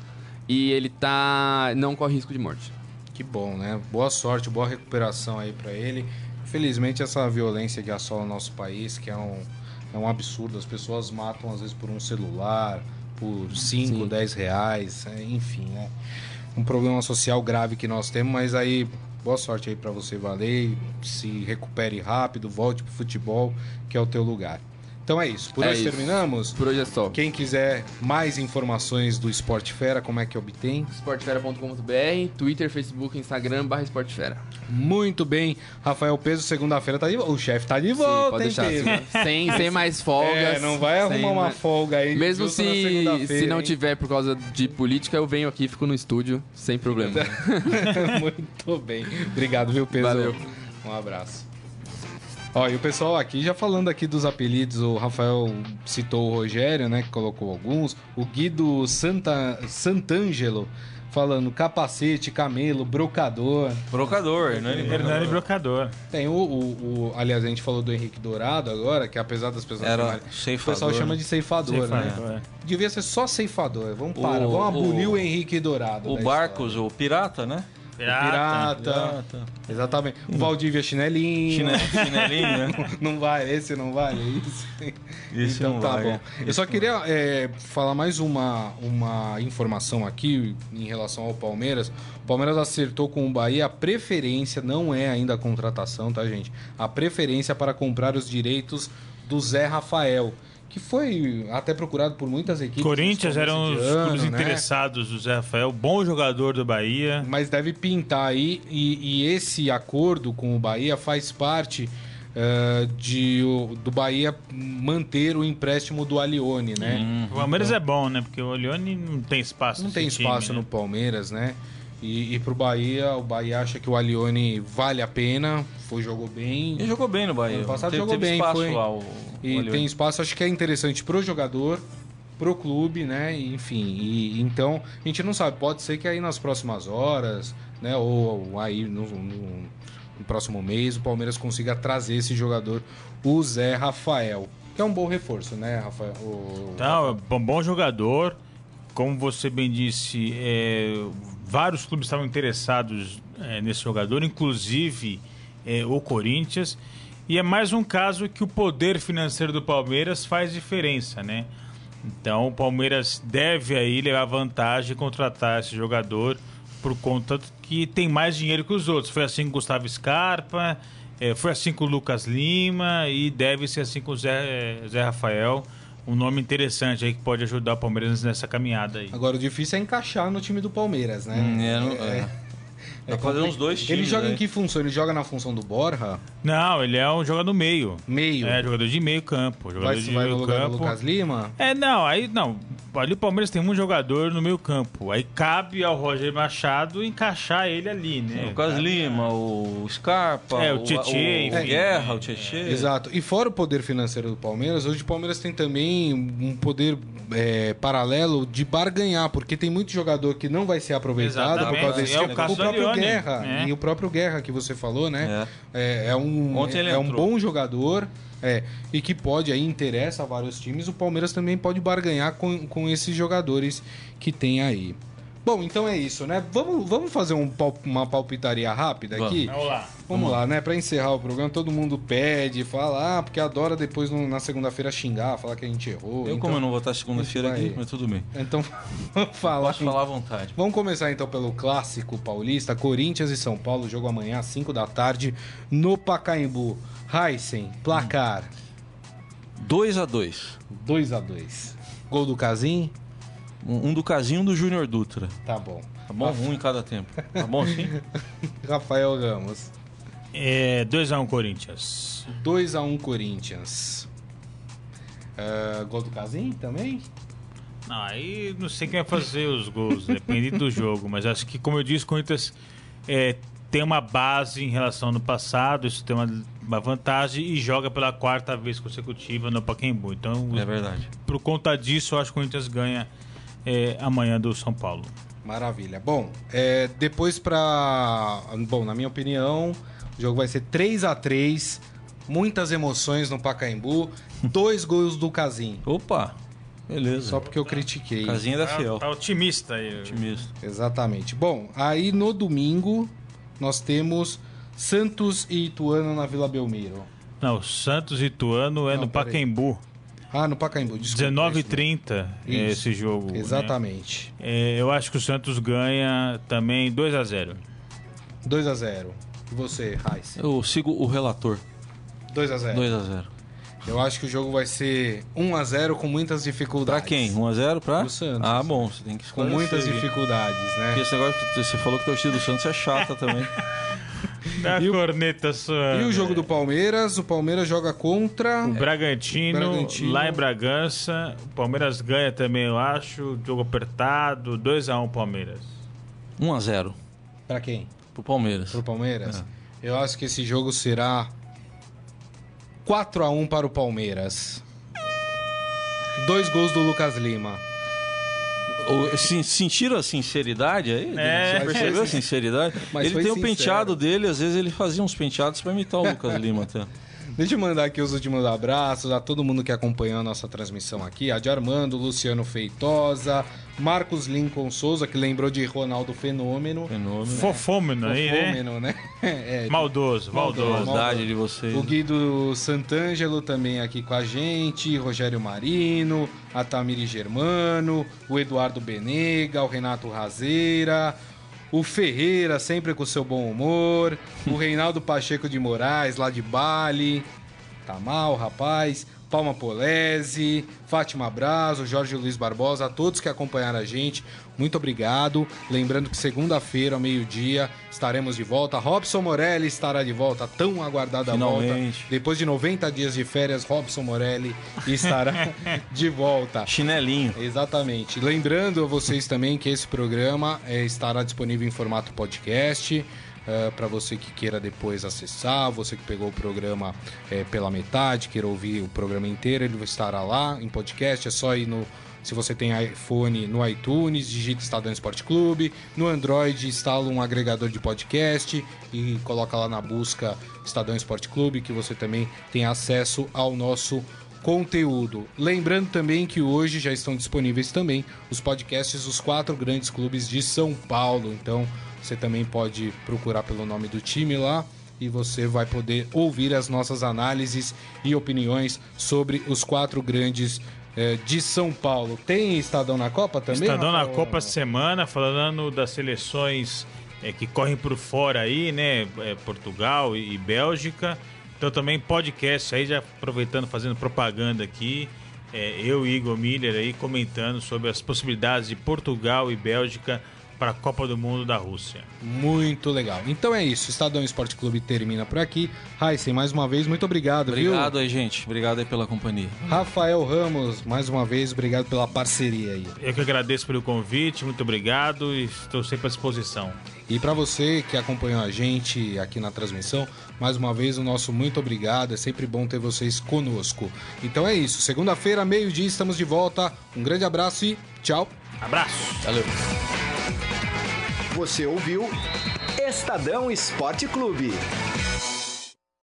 [SPEAKER 6] e ele tá. não corre risco de morte.
[SPEAKER 2] Que bom, né? Boa sorte, boa recuperação aí pra ele. Infelizmente, essa violência que assola o nosso país, que é um, é um absurdo. As pessoas matam, às vezes, por um celular, por 5,
[SPEAKER 6] Sim.
[SPEAKER 2] 10 reais, é, enfim, né? Um problema social grave que nós temos, mas aí, boa sorte aí pra você, Valei. Se recupere rápido, volte pro futebol, que é o teu lugar. Então é isso. Por
[SPEAKER 6] É
[SPEAKER 2] hoje
[SPEAKER 6] isso.
[SPEAKER 2] terminamos.
[SPEAKER 6] Por hoje é só.
[SPEAKER 2] Quem quiser mais informações do Esporte Fera, como é que obtém?
[SPEAKER 6] Sportfera.com.br, Twitter, Facebook, Instagram, barra Sportfera.
[SPEAKER 2] Muito bem. Rafael Peso, segunda-feira tá de volta. O chefe tá de
[SPEAKER 6] Sim,
[SPEAKER 2] volta,
[SPEAKER 6] pode
[SPEAKER 2] hein,
[SPEAKER 6] deixar.
[SPEAKER 2] Peso?
[SPEAKER 6] Sem, sem mais folgas.
[SPEAKER 2] É, não vai
[SPEAKER 6] sem
[SPEAKER 2] arrumar uma
[SPEAKER 6] mais-
[SPEAKER 2] folga aí.
[SPEAKER 6] Mesmo se, se não
[SPEAKER 2] hein?
[SPEAKER 6] tiver por causa de política, eu venho aqui e fico no estúdio, sem problema.
[SPEAKER 2] Muito bem. Obrigado, viu, Peso?
[SPEAKER 6] Valeu.
[SPEAKER 2] Um abraço. Ó, e o pessoal aqui, já falando aqui dos apelidos, o Rafael citou o Rogério, né, que colocou alguns. O Guido Santa, Santangelo falando capacete, camelo, brocador.
[SPEAKER 4] Brocador, né?
[SPEAKER 3] Hernani Brocador.
[SPEAKER 2] Tem o, o, o- Aliás, a gente falou do Henrique Dourado agora, que apesar das pessoas
[SPEAKER 4] Era
[SPEAKER 2] chamarem- O
[SPEAKER 4] ceifador,
[SPEAKER 2] pessoal chama
[SPEAKER 4] né?
[SPEAKER 2] de ceifador, né?
[SPEAKER 3] Ceifador, é.
[SPEAKER 2] Devia ser só ceifador. Vamos
[SPEAKER 4] O-
[SPEAKER 2] parar, vamos abolir o,
[SPEAKER 4] o-
[SPEAKER 2] Henrique Dourado.
[SPEAKER 4] O Barcos, o pirata, né?
[SPEAKER 2] Pirata.
[SPEAKER 4] Pirata.
[SPEAKER 2] Exatamente. O Valdívia Chinelinho.
[SPEAKER 4] Chine- Chinelinho, né?
[SPEAKER 2] Não vale, esse não vale, é isso.
[SPEAKER 4] Esse
[SPEAKER 2] então
[SPEAKER 4] não
[SPEAKER 2] tá
[SPEAKER 4] vale.
[SPEAKER 2] bom. Eu só queria é, falar mais uma, uma informação aqui em relação ao Palmeiras. O Palmeiras acertou com o Bahia a preferência, não é ainda a contratação, tá, gente? A preferência para comprar os direitos do Zé Rafael, que foi até procurado por muitas equipes.
[SPEAKER 3] Corinthians eram os
[SPEAKER 2] ano,
[SPEAKER 3] clubes
[SPEAKER 2] né?
[SPEAKER 3] interessados do Zé Rafael, bom jogador do Bahia.
[SPEAKER 2] Mas deve pintar aí, e, e esse acordo com o Bahia faz parte eh, de, o- do Bahia manter o empréstimo do Alione, né?
[SPEAKER 3] O Palmeiras é bom, né? Porque o Leone não tem espaço.
[SPEAKER 2] Não tem
[SPEAKER 3] time,
[SPEAKER 2] espaço
[SPEAKER 3] né?
[SPEAKER 2] no Palmeiras, né? E, e pro Bahia, o Bahia acha que o Alione vale a pena, foi, jogou bem.
[SPEAKER 4] Ele jogou bem no Bahia.
[SPEAKER 2] Ano passado
[SPEAKER 4] teve,
[SPEAKER 2] jogou
[SPEAKER 4] teve
[SPEAKER 2] bem,
[SPEAKER 4] espaço
[SPEAKER 2] foi.
[SPEAKER 4] lá. O,
[SPEAKER 2] E
[SPEAKER 4] o
[SPEAKER 2] tem espaço, acho que é interessante pro jogador, pro clube, né? Enfim, e, então a gente não sabe, pode ser que aí nas próximas horas, né? Ou, ou aí no, no- no próximo mês o Palmeiras consiga trazer esse jogador, o Zé Rafael, que é um bom reforço, né, Rafael? O-
[SPEAKER 3] é bom, bom jogador. Como você bem disse, é, vários clubes estavam interessados é, nesse jogador, inclusive é, o Corinthians. E é mais um caso que o poder financeiro do Palmeiras faz diferença, né? Então o Palmeiras deve aí levar vantagem e contratar esse jogador por conta que tem mais dinheiro que os outros. Foi assim com o Gustavo Scarpa, é, foi assim com o Lucas Lima e deve ser assim com o Zé, Zé Rafael. Um nome interessante aí que pode ajudar o Palmeiras nessa caminhada aí.
[SPEAKER 2] Agora o difícil é encaixar no time do Palmeiras, né?
[SPEAKER 4] Hum, é, não- é. Dá pra fazer uns dois times.
[SPEAKER 2] Ele joga
[SPEAKER 4] né?
[SPEAKER 2] em que função? Ele joga na função do Borja?
[SPEAKER 3] Não, ele é um jogador do meio.
[SPEAKER 2] Meio.
[SPEAKER 3] É, jogador de meio campo. Jogador
[SPEAKER 2] vai
[SPEAKER 3] de
[SPEAKER 2] vai no
[SPEAKER 3] meio
[SPEAKER 2] lugar do
[SPEAKER 3] campo.
[SPEAKER 2] Lucas Lima?
[SPEAKER 3] É, não, aí não. Ali o Palmeiras tem um jogador no meio campo. Aí cabe ao Roger Machado encaixar ele ali, né?
[SPEAKER 4] O Lucas Lima, o Scarpa,
[SPEAKER 3] É, o Tietê,
[SPEAKER 4] o,
[SPEAKER 3] enfim.
[SPEAKER 4] Guerra, o Tietê.
[SPEAKER 2] Exato. E fora o poder financeiro do Palmeiras, hoje o Palmeiras tem também um poder é, paralelo de barganhar, porque tem muito jogador que não vai ser aproveitado por
[SPEAKER 3] Exatamente.
[SPEAKER 2] causa desse
[SPEAKER 3] É o caso
[SPEAKER 2] o
[SPEAKER 3] do
[SPEAKER 2] próprio. Guerra.
[SPEAKER 3] É.
[SPEAKER 2] E o próprio Guerra que você falou, né? É, é um,
[SPEAKER 4] Ontem ele
[SPEAKER 2] é um bom jogador. É, e que pode aí interessa a vários times, o Palmeiras também pode barganhar com, com esses jogadores que tem aí. Bom, então é isso, né? Vamos, vamos fazer um uma palpitaria rápida aqui?
[SPEAKER 3] Vamos lá.
[SPEAKER 2] Vamos lá, né? Pra encerrar o programa, todo mundo pede, fala, ah, porque adora depois no- na segunda-feira xingar, falar que a gente errou.
[SPEAKER 4] Eu,
[SPEAKER 2] então,
[SPEAKER 4] como eu não vou estar segunda-feira aqui, mas tudo bem.
[SPEAKER 2] Então, vamos falar.
[SPEAKER 4] Posso falar à vontade.
[SPEAKER 2] Vamos começar então pelo clássico paulista, Corinthians e São Paulo, jogo amanhã às 5 da tarde no Pacaembu. Heisen, placar
[SPEAKER 4] 2 a 2
[SPEAKER 2] 2 a 2 Gol do Casim?
[SPEAKER 4] Um, um do Casinho e um do Júnior Dutra.
[SPEAKER 2] Tá bom.
[SPEAKER 4] Tá bom? Um em cada tempo. Tá bom assim?
[SPEAKER 2] Rafael Ramos.
[SPEAKER 3] É 2x1 Corinthians.
[SPEAKER 2] 2 a 1 Corinthians. Ah, gol do Casim também?
[SPEAKER 3] Não, aí não sei quem vai fazer os gols, depende do jogo. Mas acho que, como eu disse, o Corinthians é, tem uma base em relação ao passado, isso tem uma, uma vantagem e joga pela quarta vez consecutiva no Pacaembu. Então,
[SPEAKER 4] É verdade.
[SPEAKER 3] por conta disso, eu acho que o Corinthians ganha é, amanhã do São Paulo.
[SPEAKER 2] Maravilha. Bom, é, depois pra. Bom, na minha opinião, o jogo vai ser 3 a 3 muitas emoções no Pacaembu, dois gols do Casim.
[SPEAKER 4] Opa! Beleza.
[SPEAKER 2] Só porque eu critiquei.
[SPEAKER 4] Casinha da Fiel.
[SPEAKER 3] Tá otimista aí.
[SPEAKER 4] Otimista.
[SPEAKER 2] Exatamente. Bom, aí no domingo nós temos Santos e Ituano na Vila Belmiro.
[SPEAKER 3] Não, Santos e Ituano é
[SPEAKER 2] Não,
[SPEAKER 3] no. Pacaembu.
[SPEAKER 2] Ah, no Pacaembu, desculpa.
[SPEAKER 3] 19h30 é esse jogo. né?
[SPEAKER 2] Exatamente.
[SPEAKER 3] É, eu acho que o Santos ganha também 2 a 0
[SPEAKER 2] 2 a 0 E você, Raiz?
[SPEAKER 4] Eu sigo o relator.
[SPEAKER 2] 2 a 0
[SPEAKER 4] 2 a 0
[SPEAKER 2] Eu acho que o jogo vai ser 1 a 0 com muitas
[SPEAKER 4] Pra
[SPEAKER 2] dificuldades.
[SPEAKER 4] quem? 1 a 0 pra?
[SPEAKER 2] Pro Santos.
[SPEAKER 4] Ah, bom. Você tem que
[SPEAKER 2] Com
[SPEAKER 4] esclarecer
[SPEAKER 2] muitas dificuldades, né?
[SPEAKER 4] Porque esse negócio que você falou que a torcida do Santos é chata também.
[SPEAKER 3] Da
[SPEAKER 2] E o-
[SPEAKER 3] corneta sua.
[SPEAKER 2] E o jogo do Palmeiras? O Palmeiras joga contra.
[SPEAKER 3] O Bragantino,
[SPEAKER 2] Bragantino.
[SPEAKER 3] lá em Bragança. O Palmeiras ganha também, eu acho. Jogo apertado. 2x1 Palmeiras.
[SPEAKER 4] 1 a 0
[SPEAKER 2] Pra quem?
[SPEAKER 4] pro Palmeiras.
[SPEAKER 2] Pro Palmeiras?
[SPEAKER 4] É.
[SPEAKER 2] Eu acho que esse jogo será 4 a 1 para o Palmeiras. Dois gols do Lucas Lima.
[SPEAKER 4] Sentiram a sinceridade aí?
[SPEAKER 3] É.
[SPEAKER 4] Você percebeu a sinceridade?
[SPEAKER 2] Mas
[SPEAKER 4] ele tem o
[SPEAKER 2] sincero.
[SPEAKER 4] penteado dele, às vezes ele fazia uns penteados pra imitar o Lucas Lima até.
[SPEAKER 2] Deixa eu mandar aqui os últimos abraços a todo mundo que acompanhou a nossa transmissão aqui. A de Armando, Luciano Feitosa, Marcos Lincoln Souza, que lembrou de Ronaldo Fenômeno.
[SPEAKER 4] Fenômeno.
[SPEAKER 3] Fofômeno aí, né?
[SPEAKER 2] Fenômeno, né? É,
[SPEAKER 3] Maldoso,
[SPEAKER 2] Maldoso.
[SPEAKER 3] maldoso.
[SPEAKER 4] Saudade de vocês.
[SPEAKER 2] O Guido Santângelo também aqui com a gente, Rogério Marino, a Tamiri Germano, o Eduardo Benega, o Renato Razeira, o Ferreira, sempre com seu bom humor, o Reinaldo Pacheco de Moraes, lá de Bali, tá mal, rapaz, Palma Polese, Fátima Braz, o Jorge Luiz Barbosa, a todos que acompanharam a gente, muito obrigado. Lembrando que segunda-feira, ao meio-dia, estaremos de volta. Robson Morelli estará de volta, tão aguardada
[SPEAKER 4] Finalmente.
[SPEAKER 2] volta. Depois de 90 dias de férias, Robson Morelli estará de volta.
[SPEAKER 4] Chinelinho.
[SPEAKER 2] Exatamente. Lembrando a vocês também que esse programa eh, estará disponível em formato podcast. Para você que queira depois acessar, você que pegou o programa eh, pela metade, queira ouvir o programa inteiro, ele estará lá em podcast. É só ir no. Se você tem iPhone no iTunes, digita Estadão Esporte Clube. No Android, instala um agregador de podcast e coloca lá na busca Estadão Esporte Clube, que você também tem acesso ao nosso conteúdo. Lembrando também que hoje já estão disponíveis também os podcasts dos quatro grandes clubes de São Paulo. Então você também pode procurar pelo nome do time lá e você vai poder ouvir as nossas análises e opiniões sobre os quatro grandes eh, de São Paulo. Tem Estadão na Copa também?
[SPEAKER 3] Estadão na
[SPEAKER 2] Rafael?
[SPEAKER 3] Copa essa semana, falando das seleções é, que correm por fora aí, né? É, Portugal e, e Bélgica. Então também podcast aí, já aproveitando, fazendo propaganda aqui. É, eu e Igor Miller aí comentando sobre as possibilidades de Portugal e Bélgica para a Copa do Mundo da Rússia.
[SPEAKER 2] Muito legal. Então é isso. Estadão Esporte Clube termina por aqui. Heisen, mais uma vez, muito obrigado, viu?
[SPEAKER 4] Obrigado aí, gente. Obrigado aí pela companhia.
[SPEAKER 2] Rafael Ramos, mais uma vez, obrigado pela parceria aí.
[SPEAKER 3] Eu que agradeço pelo convite, muito obrigado e estou sempre à disposição.
[SPEAKER 2] E para você que acompanhou a gente aqui na transmissão, mais uma vez o nosso muito obrigado. É sempre bom ter vocês conosco. Então é isso. Segunda-feira, meio-dia, estamos de volta. Um grande abraço e tchau.
[SPEAKER 3] Abraço!
[SPEAKER 6] Valeu.
[SPEAKER 1] Você ouviu Estadão Esporte Clube.